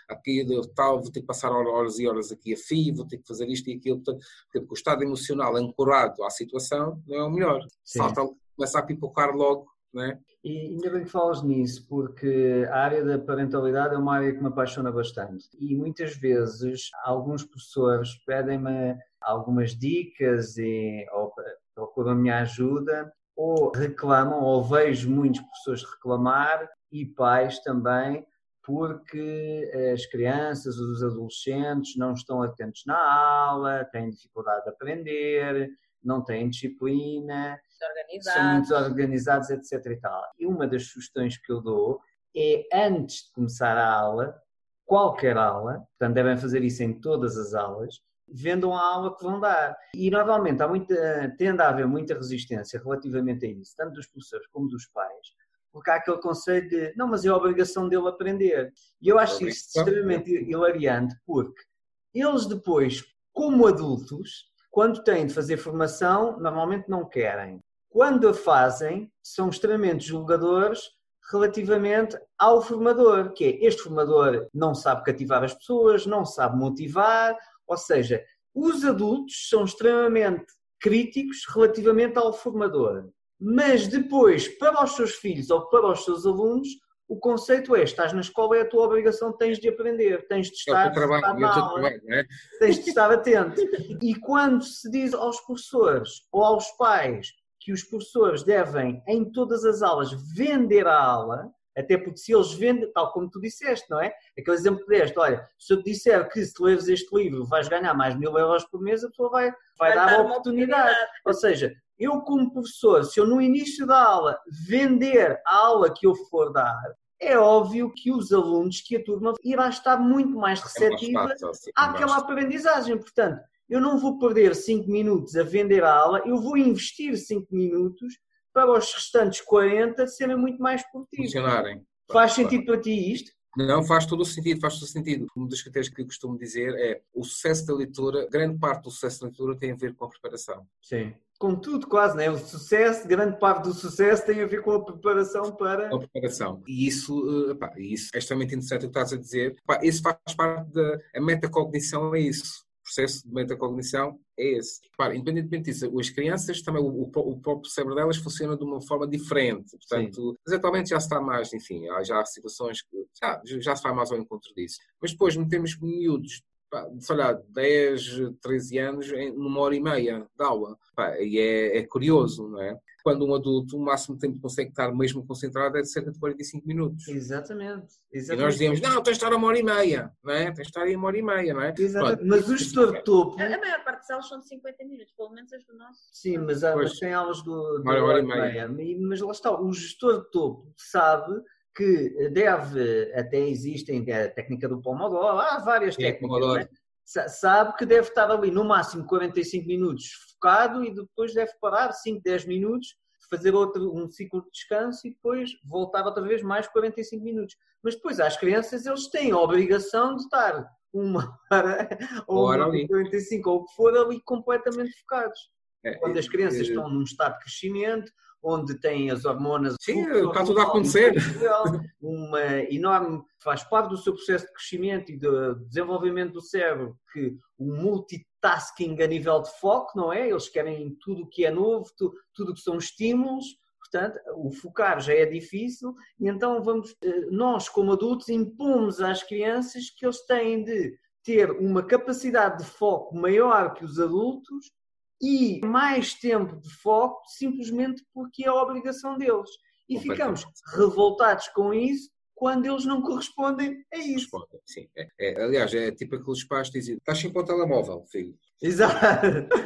aqui tal, vou ter que passar horas e horas aqui a fio, vou ter que fazer isto e aquilo. Portanto, porque o estado emocional ancorado à situação não é o melhor. Sim. Salta, começa a pipocar logo, é? E ainda bem que falas nisso, porque a área da parentalidade é uma área que me apaixona bastante. E muitas vezes alguns professores pedem-me algumas dicas e, ou procuram a minha ajuda, ou reclamam, ou vejo muitos professores reclamar, e pais também, porque as crianças, os adolescentes não estão atentos na aula, têm dificuldade de aprender, não têm disciplina, são muito organizados, etc. E, tal. e uma das sugestões que eu dou é, antes de começar a aula, qualquer aula, portanto devem fazer isso em todas as aulas, vendam a aula que vão dar. E normalmente há muita, tende a haver muita resistência relativamente a isso, tanto dos professores como dos pais, porque há aquele conceito de não, mas é a obrigação dele aprender. E eu acho isto extremamente hilariante, porque eles depois, como adultos, quando têm de fazer formação, normalmente não querem. Quando a fazem, são extremamente julgadores relativamente ao formador, que é este formador não sabe cativar as pessoas, não sabe motivar, ou seja, os adultos são extremamente críticos relativamente ao formador. Mas depois, para os seus filhos ou para os seus alunos, o conceito é: estás na escola, é a tua obrigação, tens de aprender, tens de estar, é trabalho, na aula, é? tens de estar atento. E quando se diz aos professores ou aos pais que os professores devem, em todas as aulas, vender a aula, até porque se eles vendem, tal como tu disseste, não é? Aquele exemplo que deste, olha, se eu te disser que se leves este livro vais ganhar mais mil euros por mês, a pessoa vai, vai, vai dar, dar a oportunidade. oportunidade. Ou seja, eu como professor, se eu no início da aula vender a aula que eu for dar, é óbvio que os alunos, que a turma irá estar muito mais receptiva é mais fácil, àquela aprendizagem. Portanto, eu não vou perder 5 minutos a vender a aula, eu vou investir 5 minutos para os restantes 40 serem muito mais produtivos. Funcionarem. Faz sentido para ti isto? Não, faz todo o sentido, faz todo o sentido. Um dos critérios que eu costumo dizer é o sucesso da leitura, grande parte do sucesso da leitura tem a ver com a preparação. Sim. Com tudo, quase, né? O sucesso, grande parte do sucesso tem a ver com a preparação para. Com a preparação. E isso, epá, eh, isso é extremamente interessante o que estás a dizer. Epá, isso faz parte da a metacognição, é isso processo de metacognição é esse. Para, independentemente disso, as crianças também, o, o, próprio cérebro delas funciona de uma forma diferente. Portanto, Sim. mas atualmente já está mais, enfim, já há situações que já, já se vai mais ao encontro disso. Mas depois metemos miúdos sei lá, 10, 13 anos numa hora e meia de aula. e é, é curioso, não é? quando um adulto, o máximo tempo que consegue estar mesmo concentrado é de cerca de 45 minutos. Exatamente. Exatamente. E nós dizemos, não, tens de estar uma hora e meia, não é? Tens de estar aí uma hora e meia, não é? Exatamente. Mas o gestor de topo... A, maior parte das aulas são de 50 minutos, pelo menos as do nosso. Sim, mas, há, mas tem aulas do, do hora, hora e meia. meia. Mas lá está, o gestor de topo sabe que deve, até existem a técnica do Pomodoro, há várias Sim, técnicas, né? sabe que deve estar ali no máximo 45 minutos focado e depois deve parar 5, 10 minutos fazer outro, um ciclo de descanso e depois voltar outra vez mais 45 minutos. Mas depois, às crianças, eles têm a obrigação de estar uma <laughs> hora ou uma 45 ou o que for ali completamente focados. É, Quando as crianças é, estão num estado de crescimento, onde têm as hormonas. Sim, está tudo a acontecer. <laughs> Uma enorme. faz parte do seu processo de crescimento e de desenvolvimento do cérebro, que o multitasking a nível de foco, não é? Eles querem tudo o que é novo, tudo o que são estímulos. Portanto, o focar já é difícil e então vamos, eh, nós como adultos impomos às crianças que eles têm de ter uma capacidade de foco maior que os adultos e mais tempo de foco simplesmente porque é a obrigação deles. E ficamos revoltados com isso quando eles não correspondem a isso. Sim. É, é, aliás, é tipo aqueles pais que dizem: estás sempre ao telemóvel, filho. Exato.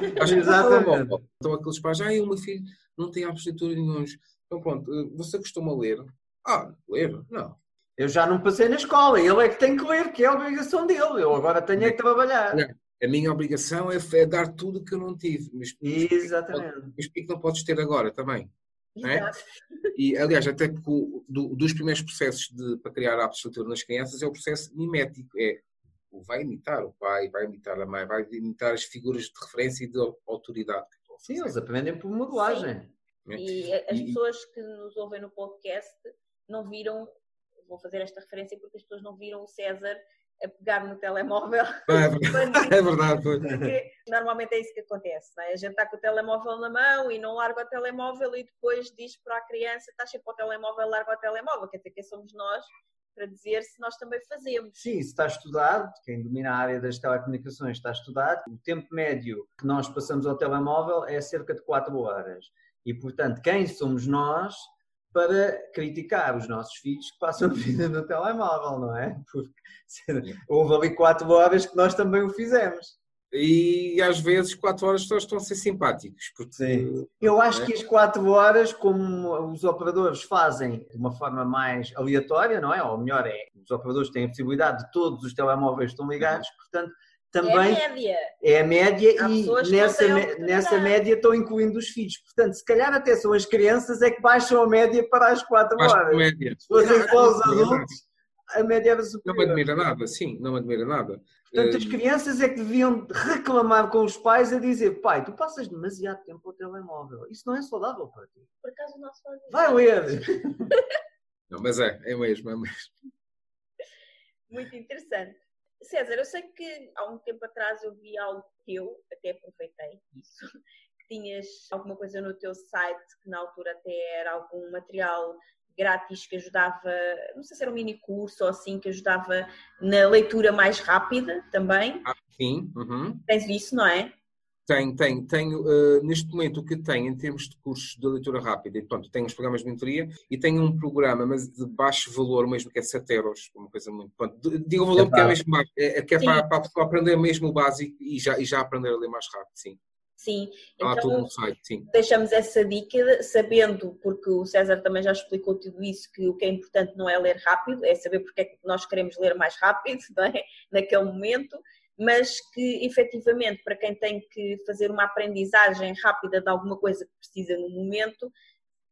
Estás sempre ao telemóvel. Então aqueles pais, ah, o meu filho não tem absoluto nenhum. Então pronto, eh, você costuma ler? Ah, ler? Não. Eu já não passei na escola, ele é que tem que ler, que é a obrigação dele. Eu agora tenho é que trabalhar. Não a minha obrigação é, é, dar tudo que eu não tive. Mas, Exatamente. Mas que não podes ter agora também? É? E, aliás, até porque o, do, dos primeiros processos de, para criar a de nas crianças é o processo mimético. É, vai imitar o pai, vai imitar a mãe, vai imitar as figuras de referência e de autoridade. Sim, eles aprendem por modelagem. É? E as pessoas que nos ouvem no podcast não viram, vou fazer esta referência porque as pessoas não viram o César a pegar no telemóvel. É verdade, <laughs> <laughs> é verdade Porque normalmente é isso que acontece, não é? A gente está com o telemóvel na mão e não larga o telemóvel e depois diz para a criança, está sempre o telemóvel, larga o telemóvel. Quer dizer, quem somos nós para dizer se nós também fazemos. Sim, isso está estudado, quem domina a área das telecomunicações está estudado. O tempo médio que nós passamos ao telemóvel é cerca de 4 horas. E, portanto, quem somos nós para criticar os nossos filhos que passam a vida no telemóvel, não é? <laughs> Porque houve ali quatro horas que nós também o fizemos. E às vezes quatro horas só estão a ser simpáticos. Porque, Sim. Eu acho é? que as quatro horas, como os operadores fazem de uma forma mais aleatória, não é? Ou melhor, é, os operadores têm a possibilidade de todos os telemóveis estão ligados, portanto, também é a média, é a média e nessa, nessa média estão incluindo os filhos. Portanto, se calhar até são as crianças é que baixam a média para as 4 horas. Média. Se fossem só os adultos, a média era superior. Não me admira nada, sim, não me admira nada. Portanto, as eh, crianças é que deviam reclamar com os pais a dizer pai, tu passas demasiado tempo ao telemóvel. Isso não é saudável para ti. Por acaso o nosso pai... Vai ler! não, mas é, é mesmo, é mesmo. Muito interessante. César, eu sei que há um tempo atrás eu vi algo teu, até aproveitei isso, que tinhas alguma coisa no teu site que na altura até era algum material grátis que ajudava, não sei se era um mini curso ou assim, que ajudava na leitura mais rápida também. Ah, sim. Uhum. Tens isso, não é? Tenho, tenho, tenho. Uh, neste momento, o que tenho em termos de cursos de leitura rápida, e, pronto, tenho os programas de mentoria e tenho um programa, mas de baixo valor mesmo, que é 7 euros, uma coisa muito. Pronto, digo o valor é porque é mesmo baixo, é, é que é para, para a pessoa aprender mesmo o básico e já, e já aprender a ler mais rápido, sim. Sim, ah, então site, sim. deixamos essa dica, sabendo, porque o César também já explicou tudo isso, que o que é importante não é ler rápido, é saber porque é que nós queremos ler mais rápido, <laughs> é? naquele momento, mas que efetivamente para quem tem que fazer uma aprendizagem rápida de alguma coisa que precisa no momento,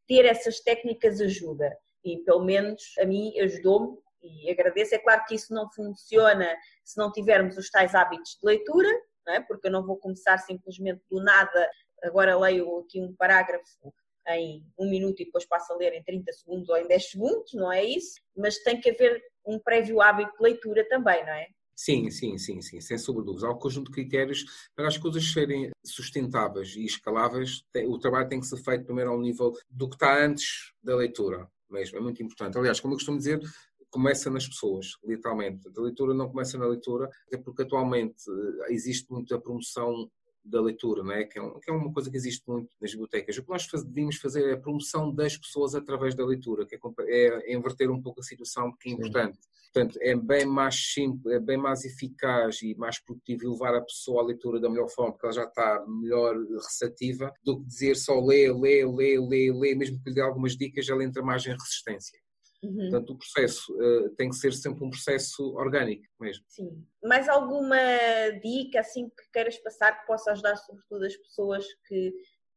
ter essas técnicas ajuda. E pelo menos a mim ajudou-me e agradeço. É claro que isso não funciona se não tivermos os tais hábitos de leitura, é? porque eu não vou começar simplesmente do nada, agora leio aqui um parágrafo em um minuto e depois passo a ler em 30 segundos ou em 10 segundos, não é isso? Mas tem que haver um prévio hábito de leitura também, não é? Sim, sim, sim, sim, sem sobrevia. Há um conjunto de critérios para as coisas serem sustentáveis e escaláveis. O trabalho tem que ser feito primeiro ao nível do que está antes da leitura mesmo. É muito importante. Aliás, como eu costumo dizer, começa nas pessoas, literalmente. A leitura não começa na leitura, até porque atualmente eh, existe muita promoção da leitura, não é? Que, é que, é uma coisa que existe muito nas bibliotecas. O que nós devíamos fazer é a promoção das pessoas através da leitura, que é, é, é inverter um pouco a situação, que é importante. Sim. Portanto, é bem mais simples, é bem mais eficaz e mais produtivo levar a pessoa à leitura da melhor forma, porque ela já está melhor receptiva, do que dizer só lê, lê, lê, lê, lê, mesmo que lhe dê algumas dicas, ela entra mais em resistência. Uhum. Portanto, o processo uh, tem que ser sempre um processo orgânico mesmo. Sim. Mais alguma dica assim que queiras passar que possa ajudar sobretudo as pessoas que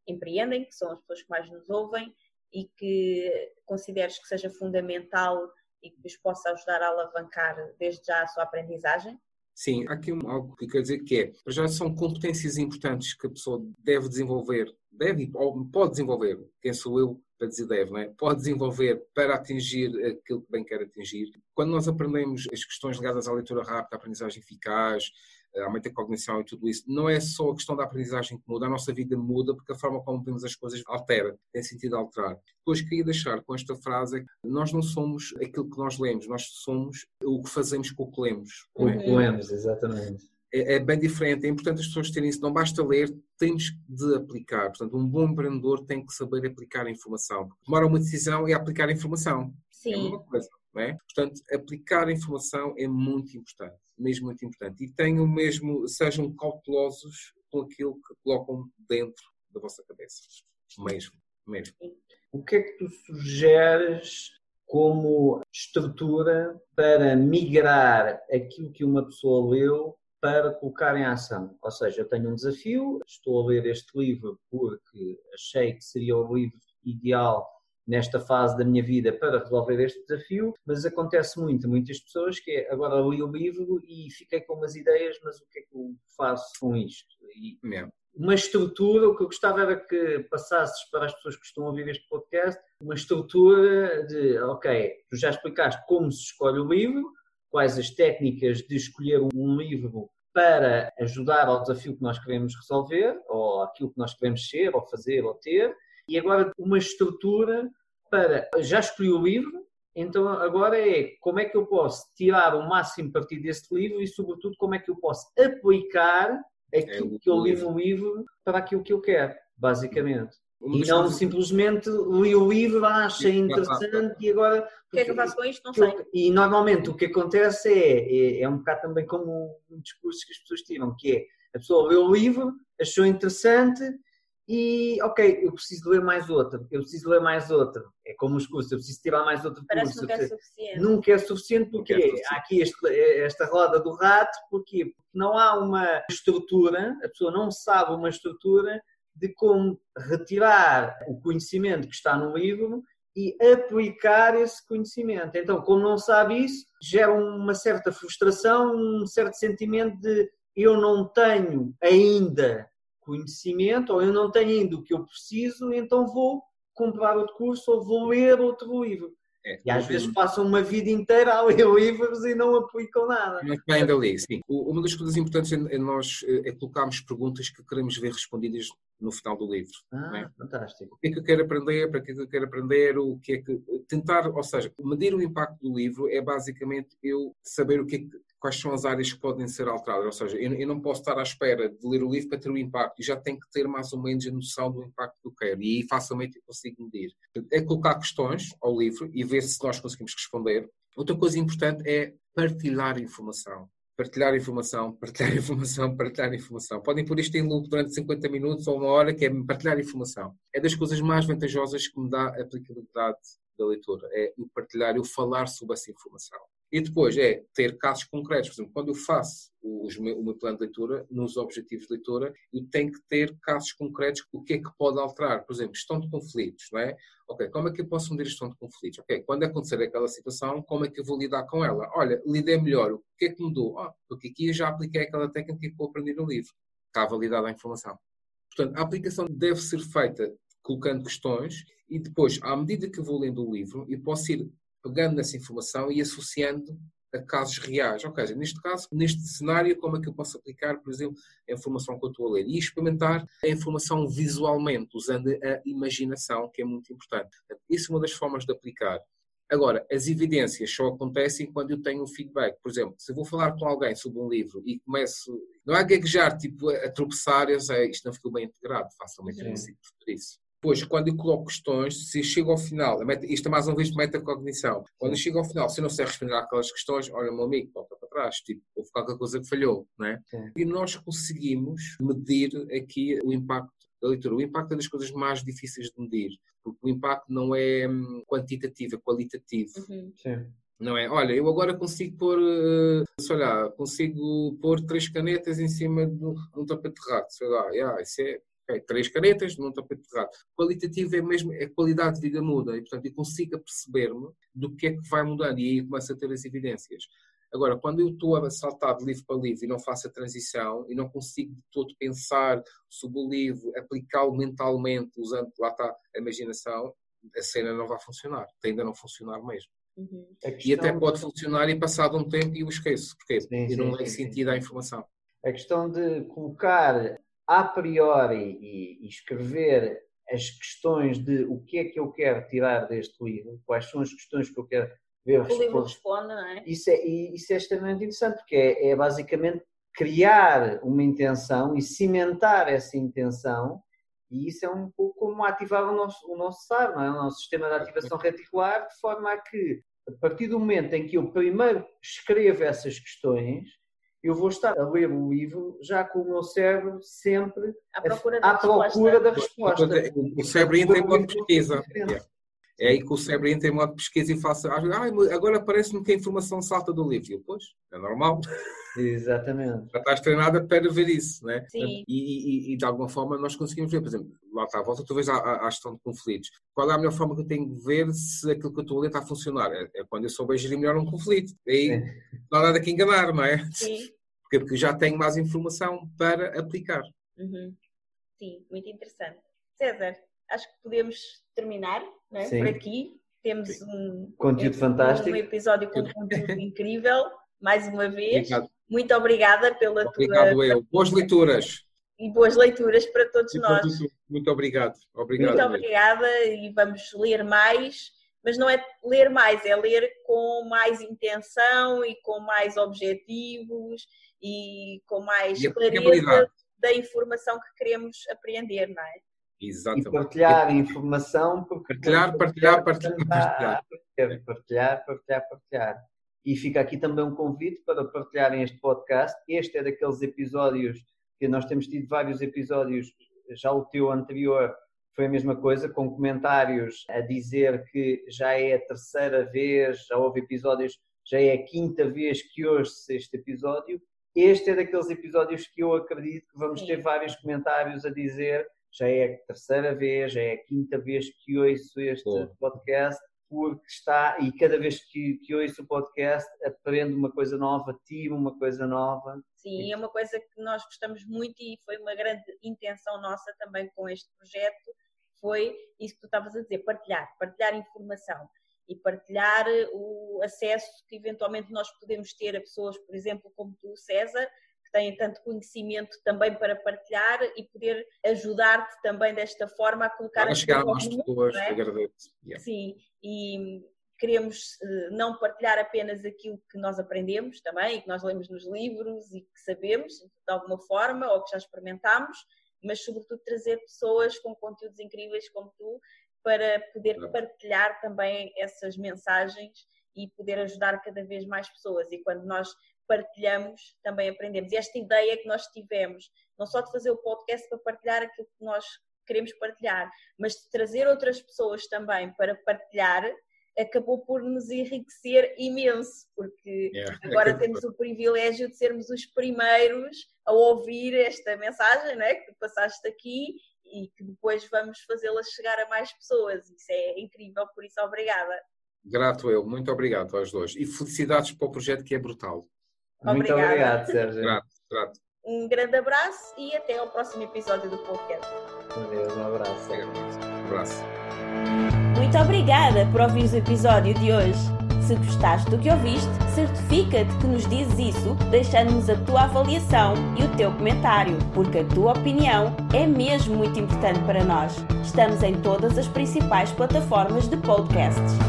empreendem, que são as pessoas que mais nos ouvem e que consideres que seja fundamental e que vos possa ajudar a alavancar desde já a sua aprendizagem? Sim, há aqui algo que quer dizer que é, já são competências importantes que a pessoa deve desenvolver, deve ou pode desenvolver, quem sou eu para dizer deve, não é? pode desenvolver para atingir aquilo que bem quer atingir. Quando nós aprendemos as questões ligadas à leitura rápida, à aprendizagem eficaz, aumento da cognição e tudo isso, não é só a questão da aprendizagem que muda, a nossa vida muda porque a forma como vemos as coisas altera, tem sentido alterar. Depois queria deixar com esta frase que nós não somos aquilo que nós lemos, nós somos o que fazemos com o que lemos. O que é? lemos, exatamente. É, é, bem diferente, é importante as pessoas terem isso, não basta ler, temos de aplicar. Portanto, um bom empreendedor tem que saber aplicar a informação. Tomar uma decisão é aplicar a informação. Sim. É uma coisa. É? Portanto, aplicar a informação é muito importante, mesmo muito importante. E tenham mesmo, sejam cautelosos com aquilo que colocam dentro da vossa cabeça. Mesmo, mesmo. O que é que tu sugeres como estrutura para migrar aquilo que uma pessoa leu para colocar em ação? Ou seja, eu tenho um desafio, estou a ler este livro porque achei que seria o livro ideal nesta fase da minha vida para resolver este desafio, mas acontece muito, muitas pessoas que é, agora li o livro e fiquei com umas ideias, mas o que é que eu faço com isto? E uma estrutura, o que eu gostava era que passasses para as pessoas que estão a ouvir este podcast, uma estrutura de, ok, tu já explicaste como se escolhe o livro, quais as técnicas de escolher um livro para ajudar ao desafio que nós queremos resolver, ou aquilo que nós queremos ser, ou fazer, ou ter, e agora uma estrutura para. Já escolhi o livro, então agora é como é que eu posso tirar o máximo partido deste livro e, sobretudo, como é que eu posso aplicar aquilo é que eu li no livro para aquilo que eu quero, basicamente. E não simplesmente li o livro, ah, achei interessante e agora. O que é que eu faço com isto? Não sei. E normalmente o que acontece é, é, é um bocado também como um discurso que as pessoas tiram, que é a pessoa lê o livro, achou interessante e ok, eu preciso ler mais outra, eu preciso ler mais outra. É como os cursos, eu preciso tirar mais outro Parece curso. Parece nunca é suficiente. Nunca é suficiente porque é suficiente. há aqui este, esta roda do rato, porquê? Porque não há uma estrutura, a pessoa não sabe uma estrutura de como retirar o conhecimento que está no livro e aplicar esse conhecimento. Então, como não sabe isso, gera uma certa frustração, um certo sentimento de eu não tenho ainda conhecimento, ou eu não tenho ainda o que eu preciso, então vou comprar outro curso ou vou ler outro livro. É, e às vezes passam uma vida inteira a ler <laughs> livros e não aplicam nada. Mas ainda li, sim. Uma das coisas importantes é nós é colocarmos perguntas que queremos ver respondidas no final do livro. Ah, é? fantástico. O que é que eu quero aprender, para que é que eu quero aprender, o que é que... Tentar, ou seja, medir o impacto do livro é basicamente eu saber o que é que quais são as áreas que podem ser alteradas. Ou seja, eu, eu, não posso estar à espera de ler o livro para ter o impacto, e já tenho que ter mais ou menos a noção do impacto que eu quero, e facilmente eu consigo medir. É colocar questões ao livro e ver se nós conseguimos responder. Outra coisa importante é partilhar informação. Partilhar informação, <laughs> partilhar informação, partilhar informação. Podem pôr isto em loop durante 50 minutos ou uma hora, que é partilhar informação. É das coisas mais vantajosas que me dá a aplicabilidade da leitura, é o partilhar, o falar sobre essa informação. E depois é ter casos concretos. Por exemplo, quando eu faço o meu plano de leitura, nos objetivos de leitura, eu tenho que ter casos concretos. O que é que pode alterar? Por exemplo, gestão de conflitos, não é? Ok, como é que eu posso medir gestão de conflitos? Ok, quando acontecer aquela situação, como é que eu vou lidar com ela? Olha, lidei melhor. O que é que mudou? Ah, porque aqui eu já apliquei aquela técnica que eu aprendi no livro. Está validada a informação. Portanto, a aplicação deve ser feita colocando questões e depois, à medida que eu vou lendo o livro, eu posso ir pegando nessa informação e associando a casos reais. Ou seja, neste caso, neste cenário, como é que eu posso aplicar, por exemplo, a informação que eu estou a ler? E experimentar a informação visualmente, usando a imaginação, que é muito importante. Isso é uma das formas de aplicar. Agora, as evidências só acontecem quando eu tenho um feedback. Por exemplo, se eu vou falar com alguém sobre um livro e começo, não é a gaguejar, tipo, a tropeçar, eu sei, isto não ficou bem integrado, facilmente eu consigo isso. Depois, quando eu coloco questões, se chego ao final, isto é mais uma vez de metacognição, quando eu chego ao final, se eu não sei responder àquelas questões, olha, meu amigo, volta para trás, tipo, houve qualquer coisa que falhou, não é? Sim. E nós conseguimos medir aqui o impacto da leitura. O impacto é das coisas mais difíceis de medir, porque o impacto não é hum, quantitativo, é qualitativo. Uhum. Sim. Não é? Olha, eu agora consigo pôr, uh, sei lá, consigo pôr três canetas em cima de um tapete de rato, sei lá, yeah, isso é Okay, três canetas num tapete errado. Qualitativo é mesmo, a qualidade de vida muda e, portanto, eu consigo perceber-me do que é que vai mudando e aí começo a ter as evidências. Agora, quando eu estou a saltar de livro para livro e não faço a transição e não consigo de todo pensar sobre o livro, aplicá-lo mentalmente, usando, lá está, a imaginação, a cena não vai funcionar, ainda não funcionar mesmo. Uhum. E até pode de... funcionar e passado um tempo e eu esqueço, porque sim, eu não sim, sentido sim. a informação. A questão de colocar a priori e, e, escrever as questões de o que é que eu quero tirar deste livro, quais são as questões que eu quero ver O livro responde, não é? Isso é, isso é extremamente interessante, porque é, é basicamente criar uma intenção e cimentar essa intenção e isso é um pouco como ativar o nosso, o nosso SAR, não é? o nosso sistema de ativação reticular, de forma a que, a partir do momento em que eu primeiro escrevo essas questões, eu vou estar a ler o livro já com o meu cérebro sempre à procura da, à procura da resposta. O cérebro entra em pesquisa. É aí que o cérebro entra em modo de pesquisa e faça. Ah, agora parece-me que a informação salta do livro. Eu, pois, é normal. Exatamente. <laughs> Já estás treinada para ver isso, né? Sim. E, e, e, de alguma forma nós conseguimos ver, por exemplo, lá está, volta talvez à, à, gestão de conflitos. Qual é a melhor forma que eu tenho de ver se aquilo que eu estou a ler está a funcionar? É, é quando eu souber gerir melhor um conflito. Aí Sim. não há nada que enganar, não é? Sim. <laughs> Porque, porque já tenho mais informação para aplicar. Uhum. Sim, muito interessante. César, acho que podemos terminar é? por aqui. Temos um conteúdo um, fantástico. Um episódio com conteúdo <laughs> incrível, mais uma vez. Obrigado. Muito obrigada pela obrigado tua. Eu. Boas leituras. E boas leituras para todos muito, nós. Muito, muito obrigado. obrigado. Muito obrigada e vamos ler mais mas não é ler mais, é ler com mais intenção e com mais objetivos e com mais e clareza da informação que queremos apreender, não é? Exatamente. E partilhar informação, porque partilhar, partilhar, partilhar, partilhar. Partilhar, partilhar, partilhar, partilhar. E fica aqui também um convite para partilharem este podcast. Este é daqueles episódios que nós temos tido vários episódios, já o teu anterior foi a mesma coisa, com comentários a dizer que já é a terceira vez, já houve episódios, já é a quinta vez que ouço este episódio. Este é daqueles episódios que eu acredito que vamos ter vários comentários a dizer já é a terceira vez, já é a quinta vez que ouço este podcast, porque está, e cada vez que, que ouço o podcast, aprendo uma coisa nova, tiro uma coisa nova. Sim, é uma coisa que nós gostamos muito e foi uma grande intenção nossa também com este projeto, foi isso que tu estavas a dizer, partilhar, partilhar informação e partilhar o acesso que eventualmente nós podemos ter a pessoas, por exemplo, como tu, César, que têm tanto conhecimento também para partilhar e poder ajudar-te também desta forma a colocar a chegar a mais pessoas, é? agradeço. Yeah. Sim, e queremos eh, não partilhar apenas aquilo que nós aprendemos também que nós lemos nos livros e que sabemos de alguma forma ou que já experimentámos, mas sobretudo trazer pessoas com conteúdos incríveis como tu para poder partilhar também essas mensagens e poder ajudar cada vez mais pessoas. E quando nós partilhamos, também aprendemos. E esta ideia que nós tivemos, não só de fazer o podcast para partilhar aquilo que nós queremos partilhar, mas de trazer outras pessoas também para partilhar, acabou por nos enriquecer imenso, porque yeah. agora temos o privilégio de sermos os primeiros a ouvir esta mensagem não é? que passaste aqui e que depois vamos fazê-la chegar a mais pessoas. Isso é incrível, por isso obrigada. Grato eu, muito obrigado aos dois. E felicidades para o projeto que é brutal. Muito obrigado, Sérgio. Um grande abraço e até ao próximo episódio do podcast. Adeus, um abraço. Um abraço. Muito obrigada por ouvir o episódio de hoje. Se gostaste do que ouviste, certifica-te que nos dizes isso, deixando-nos a tua avaliação e o teu comentário, porque a tua opinião é mesmo muito importante para nós. Estamos em todas as principais plataformas de podcasts.